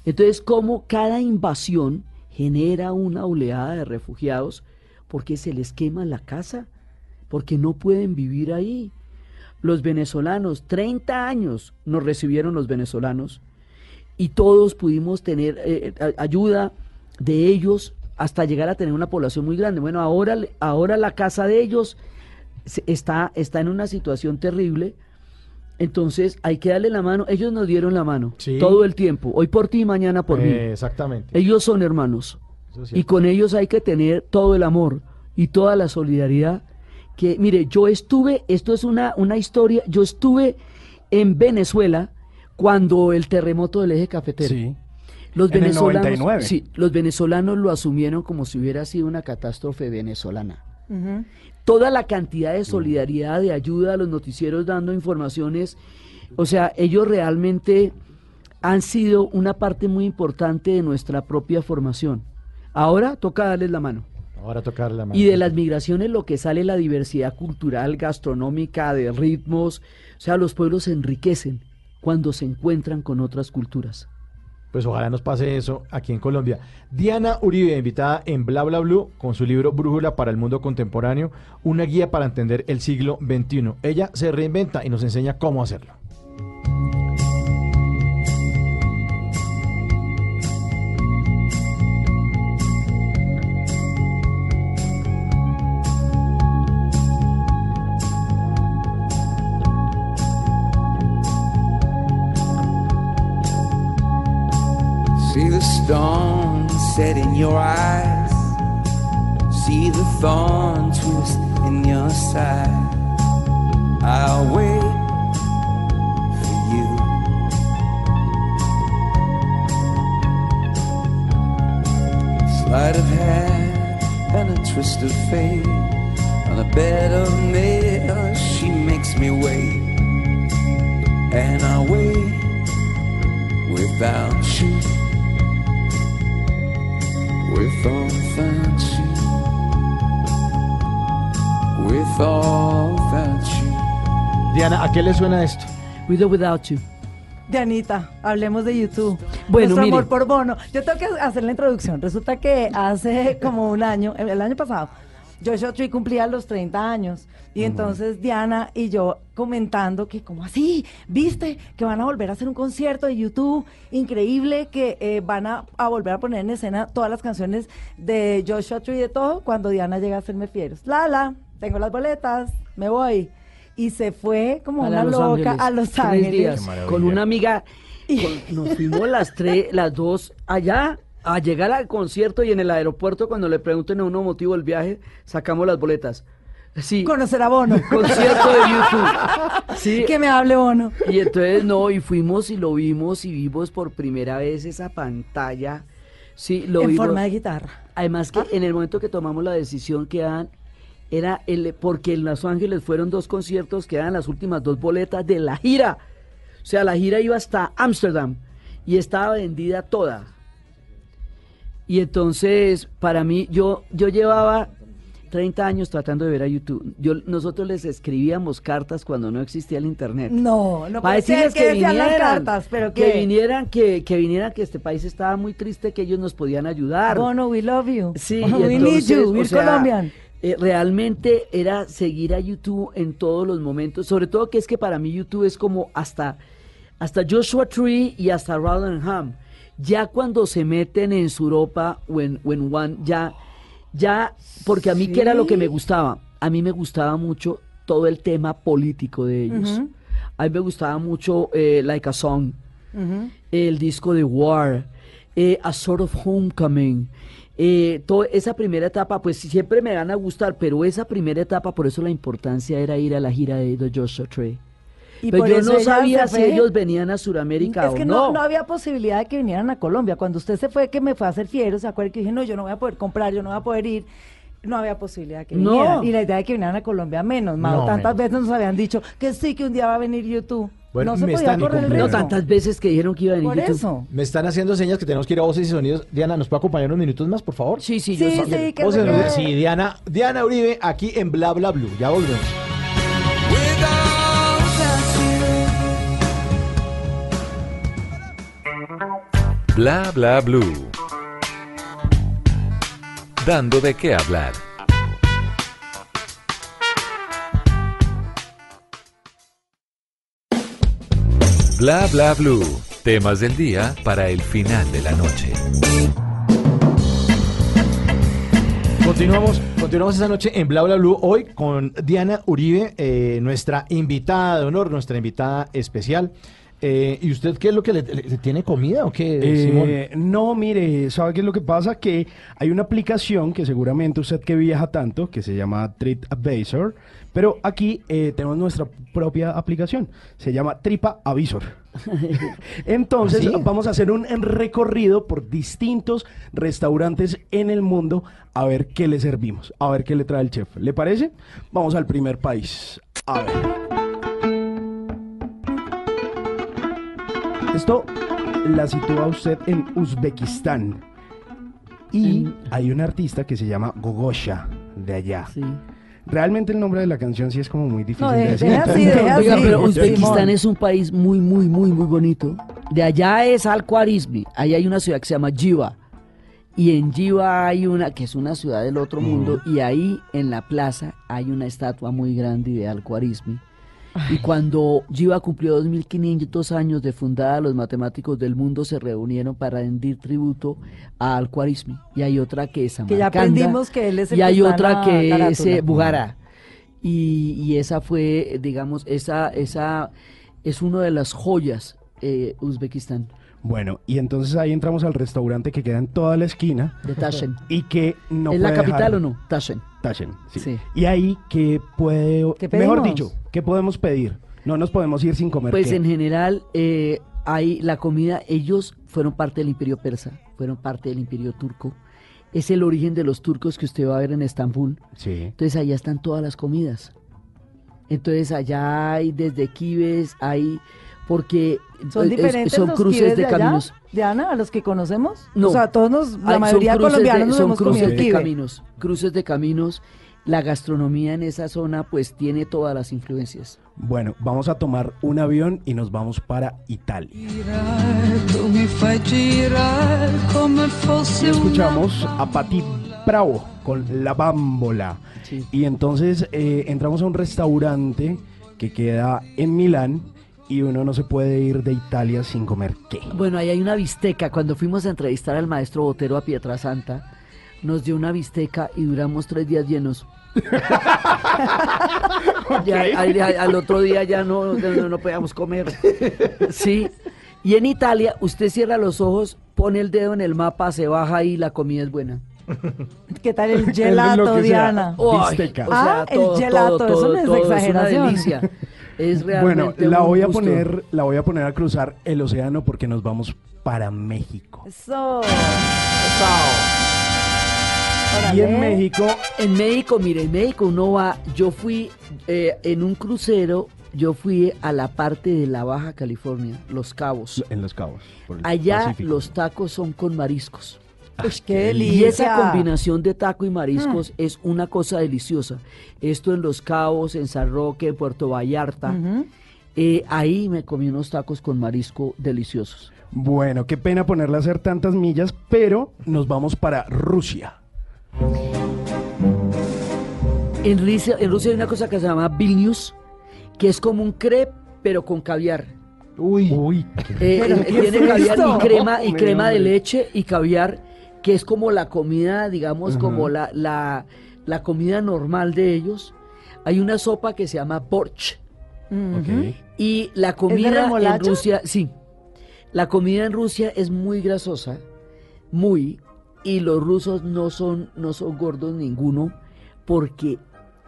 Entonces, como cada invasión genera una oleada de refugiados porque se les quema la casa, porque no pueden vivir ahí. Los venezolanos, 30 años nos recibieron los venezolanos y todos pudimos tener eh, a- ayuda de ellos hasta llegar a tener una población muy grande. Bueno, ahora, ahora la casa de ellos está, está en una situación terrible. Entonces hay que darle la mano. Ellos nos dieron la mano Sí. todo el tiempo. Hoy por ti, mañana por mí. Eh, Exactamente. Ellos son hermanos. Y con ellos hay que tener todo el amor y toda la solidaridad. Que, mire, yo estuve, esto es una, una historia, yo estuve en Venezuela cuando el terremoto del eje cafetero. Sí. Los En el venezolanos, 99. sí, los venezolanos lo asumieron como si hubiera sido una catástrofe venezolana. Toda la cantidad de solidaridad, de ayuda a los noticieros dando informaciones, o sea, ellos realmente han sido una parte muy importante de nuestra propia formación. Ahora toca darles la mano. Ahora tocar la mano. Y de las migraciones lo que sale es la diversidad cultural, gastronómica, de ritmos. O sea, los pueblos se enriquecen cuando se encuentran con otras culturas. Pues ojalá nos pase eso aquí en Colombia. Diana Uribe, invitada en Bla Bla Blue, con su libro Brújula para el Mundo Contemporáneo, una guía para entender el siglo XXI. Ella se reinventa y nos enseña cómo hacerlo. Your eyes. See the thorn twist in your side. I'll wait for you. Sleight of hand and a twist of fate. On a bed of nails, she makes me wait. And I'll wait without you. With without you. With without you. Diana, ¿a qué le suena esto? With or without you. Dianita, hablemos de YouTube. Bueno, Nuestro mire. amor por Bono. Yo tengo que hacer la introducción. Resulta que hace como un año, el año pasado, Joshua Tree cumplía los 30 años. Y entonces Diana y yo comentando que, como así? ¿Viste? Que van a volver a hacer un concierto de YouTube increíble, que eh, van a, a volver a poner en escena todas las canciones de Joshua Tree y de todo, cuando Diana llega a hacerme fieros. Lala, tengo las boletas, me voy. Y se fue como Para una Los loca Ángeles. a Los Tres Ángeles. días, con una amiga. con- nos fuimos las tres, las dos allá a llegar al concierto y en el aeropuerto cuando le pregunten a uno motivo del viaje, sacamos las boletas. Sí, Conocer a Bono. concierto de YouTube. Sí, que me hable Bono. y entonces no, y fuimos y lo vimos y vimos por primera vez esa pantalla. Sí, lo en vimos. forma de guitarra. Además que en el momento que tomamos la decisión quedan era el porque en Los Ángeles fueron dos conciertos quedan las últimas dos boletas de la gira. O sea, la gira iba hasta Ámsterdam y estaba vendida toda. Y entonces, para mí, yo, yo llevaba 30 años tratando de ver a YouTube. Yo, nosotros les escribíamos cartas cuando no existía el internet. No, no Para decirles que que las vinieran, cartas, pero que que vinieran, que, que vinieran, que este país estaba muy triste, que ellos nos podían ayudar. Bono, we love you. Sí, we need you, o we're sea, Colombian. eh, realmente era seguir a YouTube en todos los momentos, sobre todo que es que para mí YouTube es como hasta, hasta Joshua Tree y hasta Rotherham. Ya cuando se meten en Suropa o en, o en One, ya, ya, porque a mí que era lo que me gustaba, a mí me gustaba mucho todo el tema político de ellos. A mí me gustaba mucho eh, Like a Song, el disco de War, eh, A Sort of Homecoming. Eh, toda esa primera etapa, pues siempre me van a gustar, pero esa primera etapa, por eso la importancia era ir a la gira de The Joshua Tree. Y Pero por yo eso no sabía si ellos venían a Sudamérica Es o que no. no, no había posibilidad de que vinieran a Colombia. Cuando usted se fue, que me fue a hacer fiero, ¿se acuerda que dije, no, yo no voy a poder comprar, yo no voy a poder ir? No había posibilidad de que No. vinieran. Y la idea de que vinieran a Colombia menos. Mao. No, Tantas menos. veces nos habían dicho que sí, que un día va a venir YouTube. Bueno, no se me podía están correr el. No, tantas veces que dijeron que iba a venir Por YouTube. eso. Me están haciendo señas que tenemos que ir a voces y sonidos. Diana, ¿nos puede acompañar unos minutos más, por favor? Sí, sí, yo Sí, sé. sí, que Voces y se sonidos. quede. Sí, Diana, Diana Uribe aquí en Bla Bla Blue. Ya volvemos. Bla bla blue. Dando de qué hablar. Bla bla blue. Temas del día para el final de la noche. Continuamos, continuamos esta noche en Bla Bla Blue hoy con Diana Uribe, eh, nuestra invitada de honor, nuestra invitada especial. Eh, ¿Y usted qué es lo que le, le- tiene comida o qué, Eh, Simón? no, mire, ¿sabe qué es lo que pasa? Que hay una aplicación que seguramente usted que viaja tanto, que se llama TripAdvisor, pero aquí eh, tenemos nuestra propia aplicación, se llama Tripa Avisor. Entonces ¿Ah, sí? vamos a hacer un recorrido por distintos restaurantes en el mundo a ver qué le servimos, a ver qué le trae el chef. ¿Le parece? Vamos al primer país. A ver. Esto la sitúa usted en Uzbekistán. Y En- hay un artista que se llama Gogosha de allá. Sí. Realmente el nombre de la canción sí es como muy difícil No, de de- decir. así, Oiga, pero. Uzbekistán es un país muy, muy, muy, muy bonito. De allá es Al-Khwarizmi. Ahí hay una ciudad que se llama Jiva. Y en Jiva hay una, que es una ciudad del otro mundo, y ahí en la plaza hay una estatua muy grande de Al-Khwarizmi. Y cuando Jiva cumplió 2500 años de fundada, los matemáticos del mundo se reunieron para rendir tributo a Al-Khwarizmi. Y hay otra que es Que ya Samarcanda, aprendimos que él es el Y hay otra que es eh, Bugara. Y, y esa fue, digamos, esa, esa es una de las joyas eh, Uzbekistán, Bueno, y entonces ahí entramos al restaurante que queda en toda la esquina de Tashkent. y que no ¿Es la puede capital dejar- o no? Tashkent. Tashkent, sí. Sí. Y ahí que puede, ¿Qué mejor dicho, ¿qué podemos pedir? No nos podemos ir sin comer. Pues ¿qué? en general, eh, hay la comida, ellos fueron parte del imperio persa, fueron parte del imperio turco. Es el origen de los turcos que usted va a ver en Estambul. Sí. Entonces allá están todas las comidas. Entonces allá hay desde kibes, hay porque ¿Son eh, es- diferentes son los cruces kibes de allá, caminos. Diana, a los que conocemos? No. O sea, todos nos, la Hay- mayoría de colombianos de- nos son hemos cruces comido de kibe. caminos, cruces de caminos. La gastronomía en esa zona pues tiene todas las influencias. Bueno, vamos a tomar un avión y nos vamos para Italia. Y escuchamos a Patti Bravo con La Bambola. Sí. Y entonces eh, entramos a un restaurante que queda en Milán y uno no se puede ir de Italia sin comer qué. Bueno, ahí hay una bisteca. Cuando fuimos a entrevistar al maestro Botero a Pietrasanta, nos dio una bisteca y duramos tres días llenos. Ya, al, otro día ya no, no, no podíamos comer. Sí. Y en Italia, usted cierra los ojos, pone el dedo en el mapa, se baja y la comida es buena. ¿Qué tal el gelato, sea. Diana? Bisteca. Ah, el gelato, eso no es exageración. una delicia. Es realmente Bueno, la un voy a poner, la voy a poner a cruzar el océano porque nos vamos para México. Eso. Y Órale. en México, En México, mire, en México uno va, yo fui eh, en un crucero, yo fui a la parte de la Baja California, Los Cabos. en Los Cabos. por el Allá Pacífico. los tacos son con mariscos. Uy, qué Y delicia. esa combinación de taco y mariscos es una cosa deliciosa. Esto en Los Cabos, en San Roque, en Puerto Vallarta. Eh, ahí me comí unos tacos con marisco deliciosos. Bueno, qué pena ponerle a hacer tantas millas, pero nos vamos para Rusia. En Rusia, en Rusia hay una cosa que se llama Vilnius, que es como un crepe, pero con caviar. Uy. Uy, Eh, ¿Pero eh, tiene caviar esto? y crema, y crema de leche y caviar, que es como la comida, digamos, como la, la, la comida normal de ellos. Hay una sopa que se llama borch. ok. Y la comida en? Rusia, sí. La comida en Rusia es muy grasosa, muy, y los rusos no son, no son gordos ninguno, porque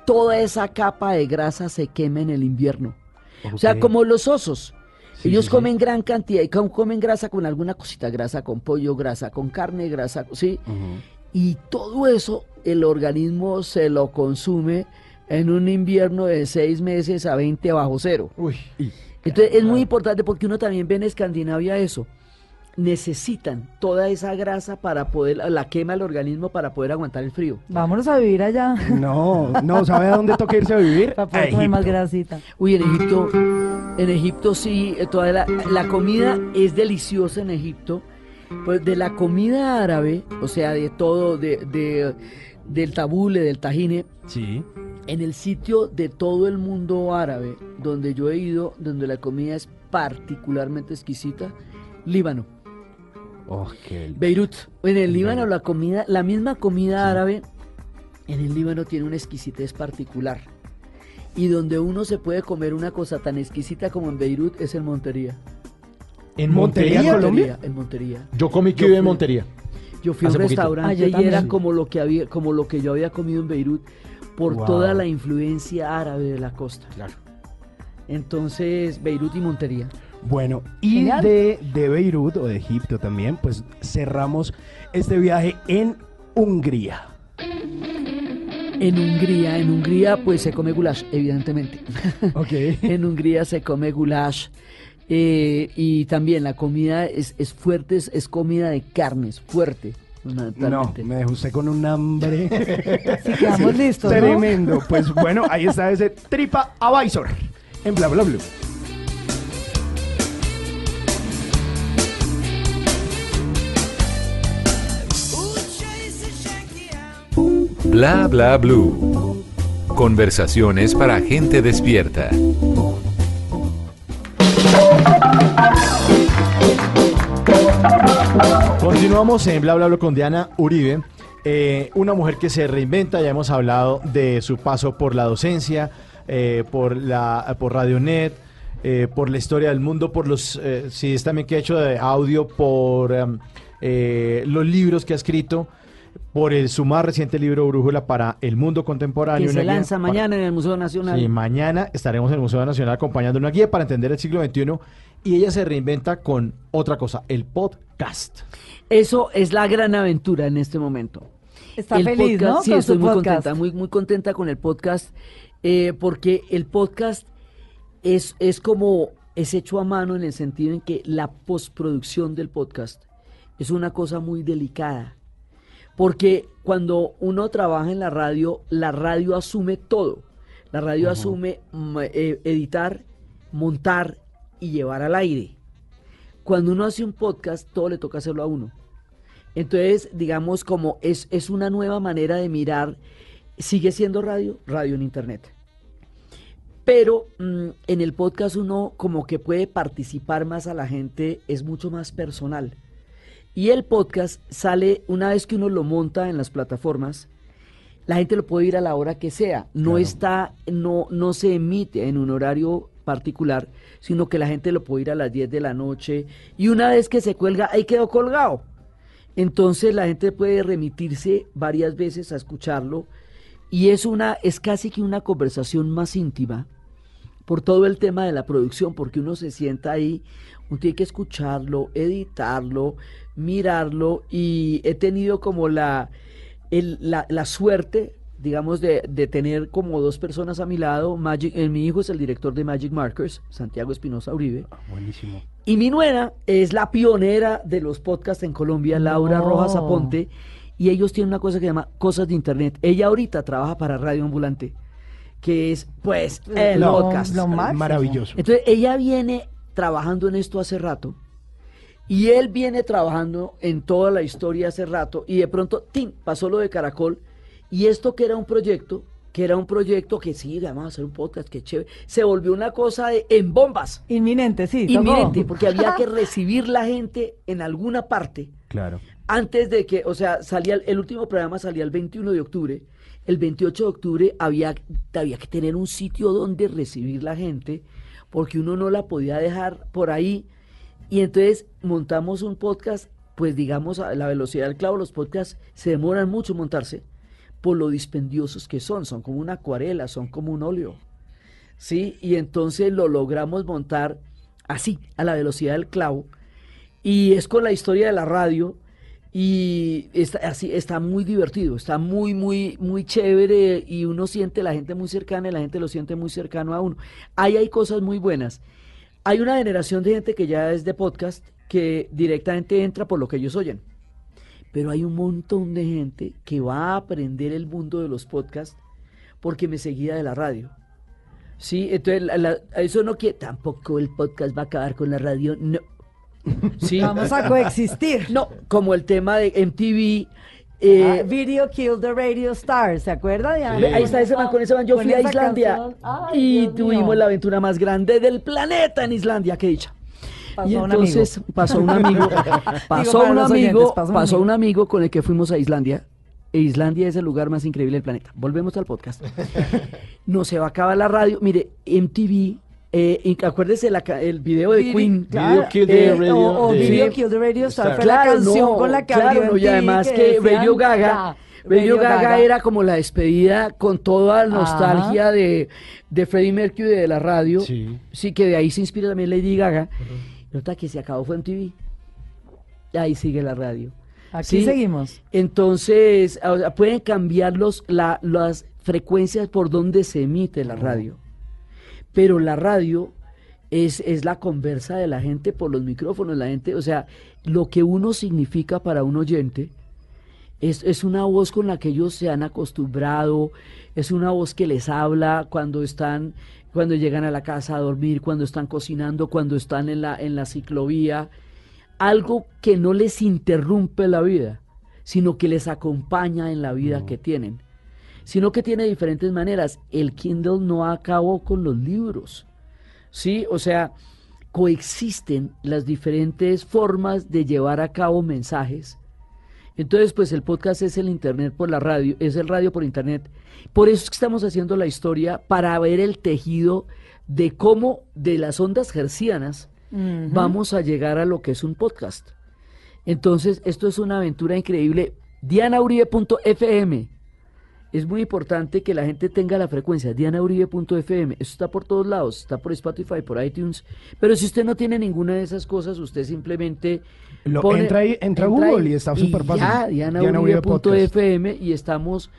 toda esa capa de grasa se quema en el invierno. O sea, como los osos. Sí, Ellos sí, sí. comen gran cantidad y com- comen grasa con alguna cosita, grasa con pollo, grasa con carne, grasa, ¿sí? Y todo eso el organismo se lo consume en un invierno de seis meses a 20 bajo cero. Uy. Entonces es muy importante porque uno también ve en Escandinavia eso. Necesitan toda esa grasa para poder, la quema el organismo para poder aguantar el frío. Vámonos a vivir allá. No, no, ¿sabe a dónde toca irse a vivir? Para A poder comer más grasita. Uy, en Egipto, en Egipto sí, eh, toda la, la comida es deliciosa en Egipto. Pues de la comida árabe, o sea, de todo, de, de- del tabule, del tajine, Sí. en el sitio de todo el mundo árabe donde yo he ido, donde la comida es particularmente exquisita, Líbano. Oh, qué Beirut. En el Líbano la comida, la misma comida árabe, en el Líbano tiene una exquisitez particular. Y donde uno se puede comer una cosa tan exquisita como en Beirut es en Montería. ¿En Montería, Montería? Colombia? En Montería. Yo comí que vive en Montería. Yo fui a un Hace poquito. Ah, restaurante y era como lo que había, como lo que yo había comido en Beirut por Wow. toda la influencia árabe de la costa. Claro. Entonces, Beirut y Montería. Bueno, y de, de Beirut o de Egipto también, pues cerramos este viaje en Hungría. En Hungría, en Hungría pues se come goulash, evidentemente. Ok. en Hungría se come goulash. eh, y también la comida es, es fuerte, es, es comida de carnes, fuerte. No, me dejó usted con un hambre. Si quedamos listos, ¿no? Tremendo. Pues bueno, ahí está ese Tripa Avisor en bla bla bla. Bla bla blue. Conversaciones para gente despierta. Continuamos en Bla Bla Bla con Diana Uribe, eh, una mujer que se reinventa, ya hemos hablado de su paso por la docencia, eh, por, la, por Radionet, eh, por la historia del mundo, por los eh, CDs también que ha hecho de audio, por em, los libros que ha escrito, por el, su más reciente libro Brújula para el mundo contemporáneo. que se lanza para- mañana en el Museo Nacional. Sí, mañana estaremos en el Museo Nacional acompañando una guía para entender el siglo XXI y ella se reinventa con otra cosa, el podcast. Eso es la gran aventura en este momento. Está El feliz, podcast, ¿no? Sí, Con estoy su muy podcast. contenta, muy, muy contenta con el podcast, eh, porque el podcast es, es como, es hecho a mano en el sentido en que la postproducción del podcast es una cosa muy delicada. Porque cuando uno trabaja en la radio, la radio asume todo. La radio asume mm, eh, editar, montar y llevar al aire. Cuando uno hace un podcast, todo le toca hacerlo a uno. Entonces, digamos, como es, es una nueva manera de mirar, sigue siendo radio, radio en internet. Pero mm, en el podcast uno como que puede participar más a la gente, es mucho más personal. Y el podcast sale una vez que uno lo monta en las plataformas, la gente lo puede ir a la hora que sea. No Claro. está, no, no se emite en un horario particular, sino que la gente lo puede ir a las 10 de la noche y una vez que se cuelga, ahí quedó colgado. Entonces la gente puede remitirse varias veces a escucharlo y es una, es casi que una conversación más íntima por todo el tema de la producción, porque uno se sienta ahí, uno tiene que escucharlo, editarlo, mirarlo y he tenido como la, el- la, la suerte, digamos, de, de tener como dos personas a mi lado. Magic, eh, mi hijo es el director de Magic Markers, Santiago Espinosa Uribe. Buenísimo. Y mi nuera es la pionera de los podcasts en Colombia, Laura No. Rojas Aponte. Y ellos tienen una cosa que se llama Cosas de Internet. Ella ahorita trabaja para Radio Ambulante, que es, pues, el Lo- podcast. lo. Maravilloso. Entonces, ella viene trabajando en esto hace rato. Y él viene trabajando en toda la historia hace rato. Y de pronto, ¡tin! pasó lo de Caracol. Y esto que era un proyecto, que era un proyecto que sí, vamos a hacer un podcast, que chévere. Se volvió una cosa de, en bombas. Inminente, sí. tocó. Inminente, porque había que recibir la gente en alguna parte Claro. antes de que, o sea, salía el, el último programa salía el 21 de octubre. El 28 de octubre había, había que tener un sitio donde recibir la gente, porque uno no la podía dejar por ahí. Y entonces montamos un podcast, pues digamos a la velocidad del clavo, los podcasts se demoran mucho montarse por lo dispendiosos que son, son como una acuarela, son como un óleo. ¿Sí? Y entonces lo logramos montar así, a la velocidad del clavo. Y es con la historia de la radio. Y está, así, está muy divertido, está muy, muy, muy chévere. Y uno siente la gente muy cercana y la gente lo siente muy cercano a uno. Ahí hay cosas muy buenas. Hay una generación de gente que ya es de podcast que directamente entra por lo que ellos oyen. Pero hay un montón de gente que va a aprender el mundo de los podcasts porque me seguía de la radio. Sí, entonces la- la- eso no quiere, tampoco el podcast va a acabar con la radio, no. Sí, Vamos a coexistir. no, como el tema de MTV. Eh, Video Kill the Radio Star, ¿se acuerda, Diana? Ve, Ahí está ese man, con ese man yo fui a Islandia. Ay, y Dios tuvimos mío. la aventura más grande del planeta en Islandia, qué dicha. Pasó y entonces pasó un amigo, pasó para un amigo, oyentes, pasó un pasó amigo. un amigo con el que fuimos a Islandia. E Islandia es el lugar más increíble del planeta. Volvemos al podcast. No se va a acabar la radio. Mire, MTV, eh, y acuérdese la el video de Queen. claro, Video Kill the eh, Radio o, o de- Video. Kill the Radio Star fue la Claro, canción no, con la que claro, no, y MTV además que decían, Radio Gaga, Radio Gaga era como la despedida con toda la nostalgia de, de Freddie Mercury de la radio. Sí. Sí, que de ahí se inspira también Lady Gaga. Y otra que se acabó fue en TV. Y ahí sigue la radio. Aquí Sí. seguimos. Entonces, o sea, pueden cambiar los, la- las frecuencias por donde se emite la radio. Pero la radio es, es la conversa de la gente por los micrófonos. La gente, o sea, lo que uno significa para un oyente es, es una voz con la que ellos se han acostumbrado, es una voz que les habla cuando están, cuando llegan a la casa a dormir, cuando están cocinando, cuando están en la, en la ciclovía. Algo que no les interrumpe la vida, sino que les acompaña en la vida que tienen. Sino que tiene diferentes maneras. El Kindle no acabó con los libros. ¿Sí? O sea, coexisten las diferentes formas de llevar a cabo mensajes. Entonces, pues el podcast es el internet por la radio, es el radio por internet. Por eso es que estamos haciendo la historia para ver el tejido de cómo de las ondas hercianas vamos a llegar a lo que es un podcast. Entonces, esto es una aventura increíble. DianaUribe.fm. Es muy importante que la gente tenga la frecuencia. DianaUribe.fm. Eso está por todos lados. Está por Spotify, por iTunes. Pero si usted no tiene ninguna de esas cosas, usted simplemente. Lo- entra ahí- entra a Google y está súper fácil. Ya, Diana Uribe Podcast. DianaUribe.fm. Y estamos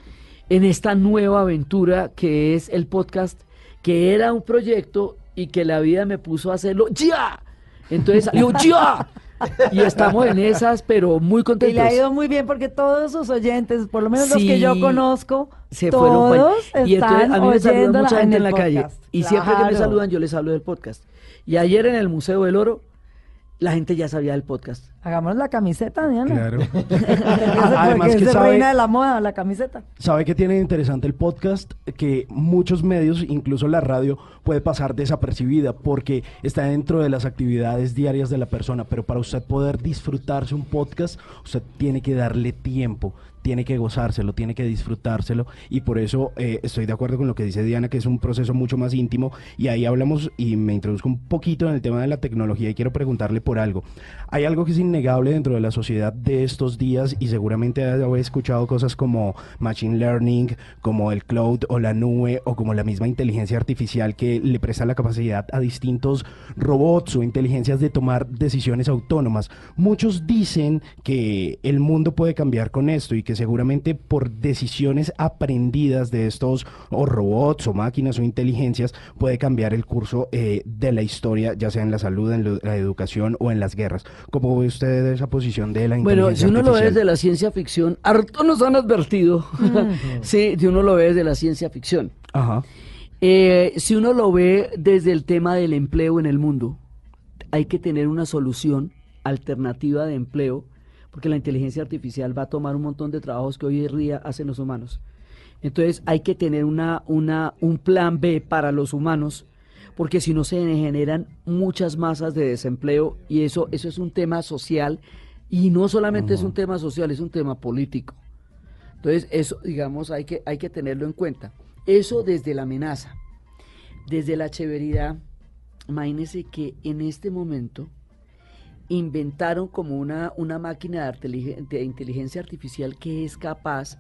en esta nueva aventura que es el podcast, que era un proyecto y que la vida me puso a hacerlo ¡ya! Entonces salió ¡ya! Y estamos en esas, pero muy Y contentos. le ha ido muy bien porque todos sus oyentes, por lo menos los que yo conozco, se fueron todos y entonces están a mí me saluda oyéndola mucha gente en, la calle. y siempre que me saludan yo les hablo del podcast. Y ayer en el Museo del Oro la gente ya sabía del podcast Hagamos la camiseta, Diana. Claro. Además es que de sabe- reina de la moda, la camiseta. ¿Sabe qué tiene interesante el podcast? Que muchos medios, incluso la radio, puede pasar desapercibida porque está dentro de las actividades diarias de la persona. Pero para usted poder disfrutarse un podcast, usted tiene que darle tiempo, tiene que gozárselo, tiene que disfrutárselo. Y por eso eh, estoy de acuerdo con lo que dice Diana, que es un proceso mucho más íntimo. Y ahí hablamos y me introduzco un poquito en el tema de la tecnología y quiero preguntarle por algo. Hay algo que es innegable dentro de la sociedad de estos días y seguramente habré escuchado cosas como machine learning, como el cloud o la nube o como la misma inteligencia artificial que le presta la capacidad a distintos robots o inteligencias de tomar decisiones autónomas. Muchos dicen que el mundo puede cambiar con esto y que seguramente por decisiones aprendidas de estos o robots o máquinas o inteligencias puede cambiar el curso eh, de la historia, ya sea en la salud, en la educación o en las guerras. ¿Cómo ve usted esa posición de la bueno si uno lo ve desde la ciencia ficción harto nos han advertido sí si uno lo ve desde la ciencia ficción Ajá. Eh, si uno lo ve desde el tema del empleo en el mundo, hay que tener una solución alternativa de empleo, porque la inteligencia artificial va a tomar un montón de trabajos que hoy en día hacen los humanos. Entonces hay que tener una, una, un plan B para los humanos, porque si no se generan muchas masas de desempleo y eso, eso es un tema social y no solamente es un tema social, es un tema político. Entonces eso, digamos, hay que, hay que tenerlo en cuenta. Eso desde la amenaza, desde la severidad. Imagínense que en este momento inventaron como una, una máquina de inteligencia artificial que es capaz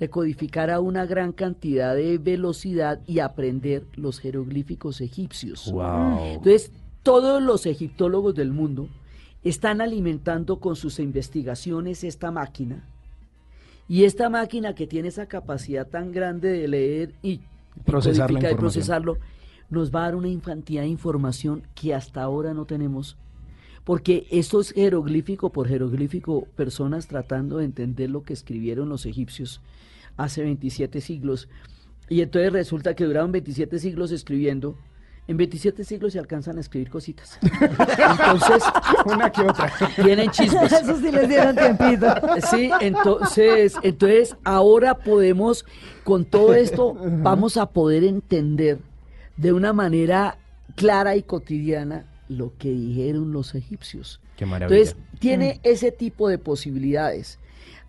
de codificar a una gran cantidad de velocidad y aprender los jeroglíficos egipcios. Entonces, todos los egiptólogos del mundo están alimentando con sus investigaciones esta máquina. Y esta máquina que tiene esa capacidad tan grande de leer y, Procesar y procesarlo, nos va a dar una infantía de información que hasta ahora no tenemos. Porque esto es jeroglífico por jeroglífico, personas tratando de entender lo que escribieron los egipcios hace 27 siglos. Y entonces resulta que duraron 27 siglos escribiendo. En 27 siglos se alcanzan a escribir cositas. Entonces, Una que otra. tienen chismes. Eso sí les dieron tiempito. Sí, entonces, entonces ahora podemos, con todo esto, vamos a poder entender de una manera clara y cotidiana lo que dijeron los egipcios. Qué maravilla. Entonces, tiene ese tipo de posibilidades.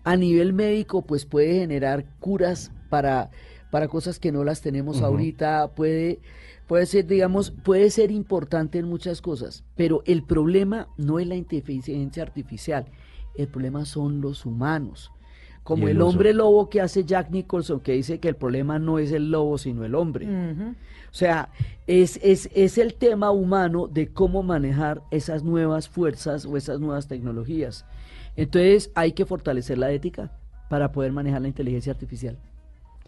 A nivel médico, pues puede generar curas para, para cosas que no las tenemos ahorita, puede, puede ser, digamos, puede ser importante en muchas cosas, pero el problema no es la inteligencia artificial, el problema son los humanos. Como el hombre lobo que hace Jack Nicholson, que dice que el problema no es el lobo, sino el hombre. O sea, es, es, es el tema humano de cómo manejar esas nuevas fuerzas o esas nuevas tecnologías. Entonces hay que fortalecer la ética para poder manejar la inteligencia artificial.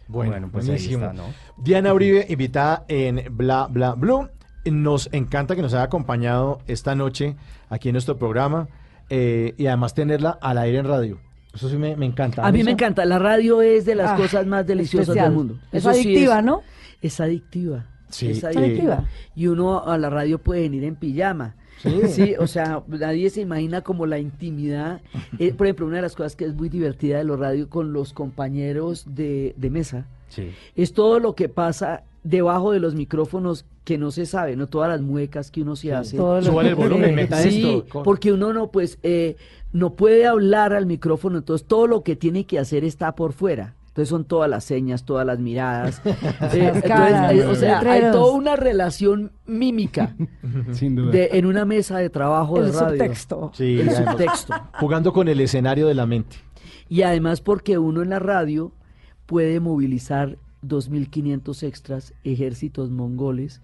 Bueno, Bueno, pues ahí buenísimo. está, ¿no? Diana Uribe, invitada en Bla Bla Blue. Nos encanta que nos haya acompañado esta noche aquí en nuestro programa eh, y además tenerla al aire en radio. Eso sí me, me encanta. A mí Eso- me encanta, la radio es de las Ah, cosas más deliciosas especial. del mundo. Es Eso sí adictiva, ¿no? Es adictiva. Sí, es eh, Adictiva. Y uno a la radio puede venir en pijama. Sí. o sea, nadie se imagina como la intimidad. Eh, por ejemplo, una de las cosas que es muy divertida de los radios con los compañeros de, de mesa Sí. es todo lo que pasa debajo de los micrófonos que no se sabe, no todas las muecas que uno se hace. Que- el volumen, meta Sí, esto. porque uno no, pues, eh, no puede hablar al micrófono, entonces todo lo que tiene que hacer está por fuera. Entonces son todas las señas, todas las miradas. Eh, entonces, caras, eh, o sea, hay toda una relación mímica Sin duda. de, en una mesa de trabajo El de radio. subtexto. Sí, El además, subtexto. Jugando con el escenario de la mente. Y además porque uno en la radio puede movilizar 2.500 extras ejércitos mongoles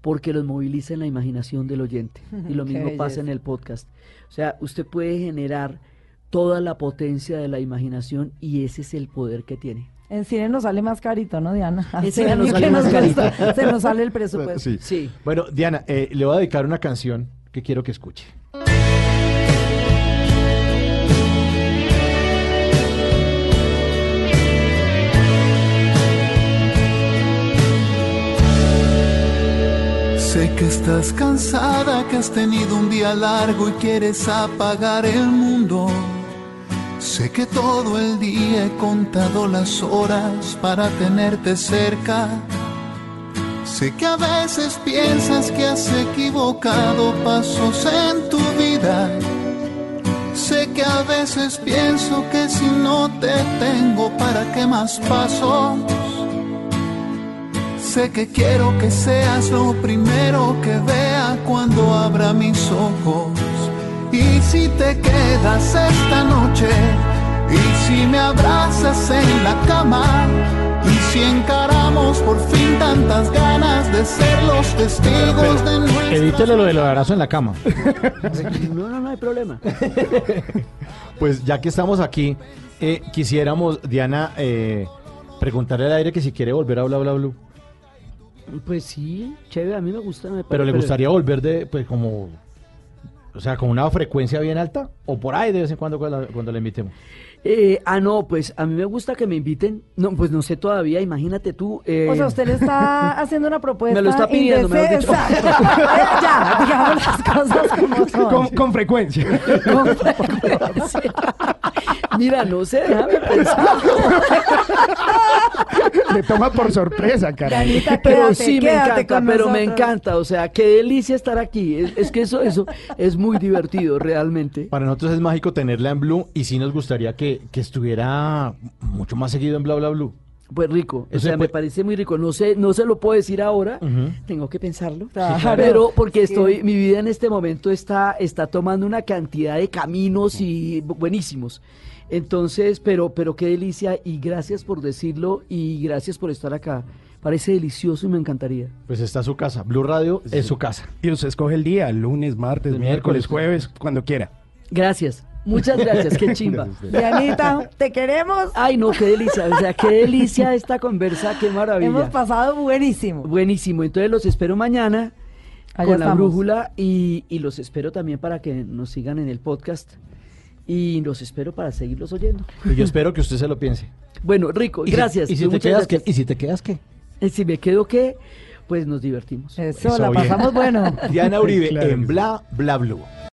porque los moviliza en la imaginación del oyente. Y lo mismo pasa en el podcast. O sea, usted puede generar toda la potencia de la imaginación y ese es el poder que tiene. En cine nos sale más carito, ¿no, Diana? En cine nos sale más nos carito. Se nos sale el presupuesto. Sí. Sí. Bueno, Diana, eh, le voy a dedicar una canción que quiero que escuche. Sé que estás cansada, que has tenido un día largo y quieres apagar el mundo. Sé que todo el día he contado las horas para tenerte cerca. Sé que a veces piensas que has equivocado pasos en tu vida. Sé que a veces pienso que si no te tengo, ¿para qué más pasos? Sé que quiero que seas lo primero que vea cuando abra mis ojos. Y si te quedas esta noche, y si me abrazas en la cama, y si encaramos por fin tantas ganas de ser los testigos de nuestra Evítele lo del abrazo en la cama. No, no, no hay problema. Pues ya que estamos aquí, eh, quisiéramos, Diana, eh, preguntarle al aire que si quiere volver a Bla Bla Blue. Pues sí, chévere, a mí me gusta. me Pero le gustaría volver de, pues como, o sea, con una frecuencia bien alta, o por ahí de vez en cuando cuando la, cuando la invitemos. Eh, ah, no, pues a mí me gusta que me inviten. No, pues no sé todavía, imagínate tú. eh, O sea, usted le está haciendo una propuesta. Me lo está pidiendo, dicho. ya, digamos las cosas como son. Con, con frecuencia. con frecuencia. Mira, no sé, déjame pensar. le toma por sorpresa. Dianita, Pero quédate, sí me encanta, pero me encanta, o sea, qué delicia estar aquí. Es, es que eso, eso es muy divertido realmente. Para nosotros es mágico tenerla en Blue y sí nos gustaría que, que estuviera mucho más seguido en Bla Bla Blue. Pues rico, o Eso sea, se me puede- parece muy rico. No sé, no se lo puedo decir ahora, tengo que pensarlo. Claro. Pero porque Sí. estoy, mi vida en este momento está, está tomando una cantidad de caminos y bu- buenísimos. Entonces, pero, pero qué delicia y gracias por decirlo y gracias por estar acá. Parece delicioso y me encantaría. Pues está su casa. Blue Radio es su casa. Y usted escoge el día, lunes, martes, El miércoles, miércoles. jueves, cuando quiera. Gracias, muchas gracias, qué chimba. Dianita, te queremos. Ay, no, qué delicia, o sea, qué delicia esta conversa, qué maravilla. Hemos pasado buenísimo. Buenísimo, entonces los espero mañana Allá con la brújula y, y los espero también para que nos sigan en el podcast y los espero para seguirlos oyendo. Y yo espero que usted se lo piense. Bueno, rico, Y si- gracias. ¿Y si, te quedas qué? gracias. ¿Y si te quedas qué? Y si me quedo qué, pues nos divertimos. Eso, Eso, la bien. pasamos bueno. Diana Uribe Claro que en. Bla Bla Blue.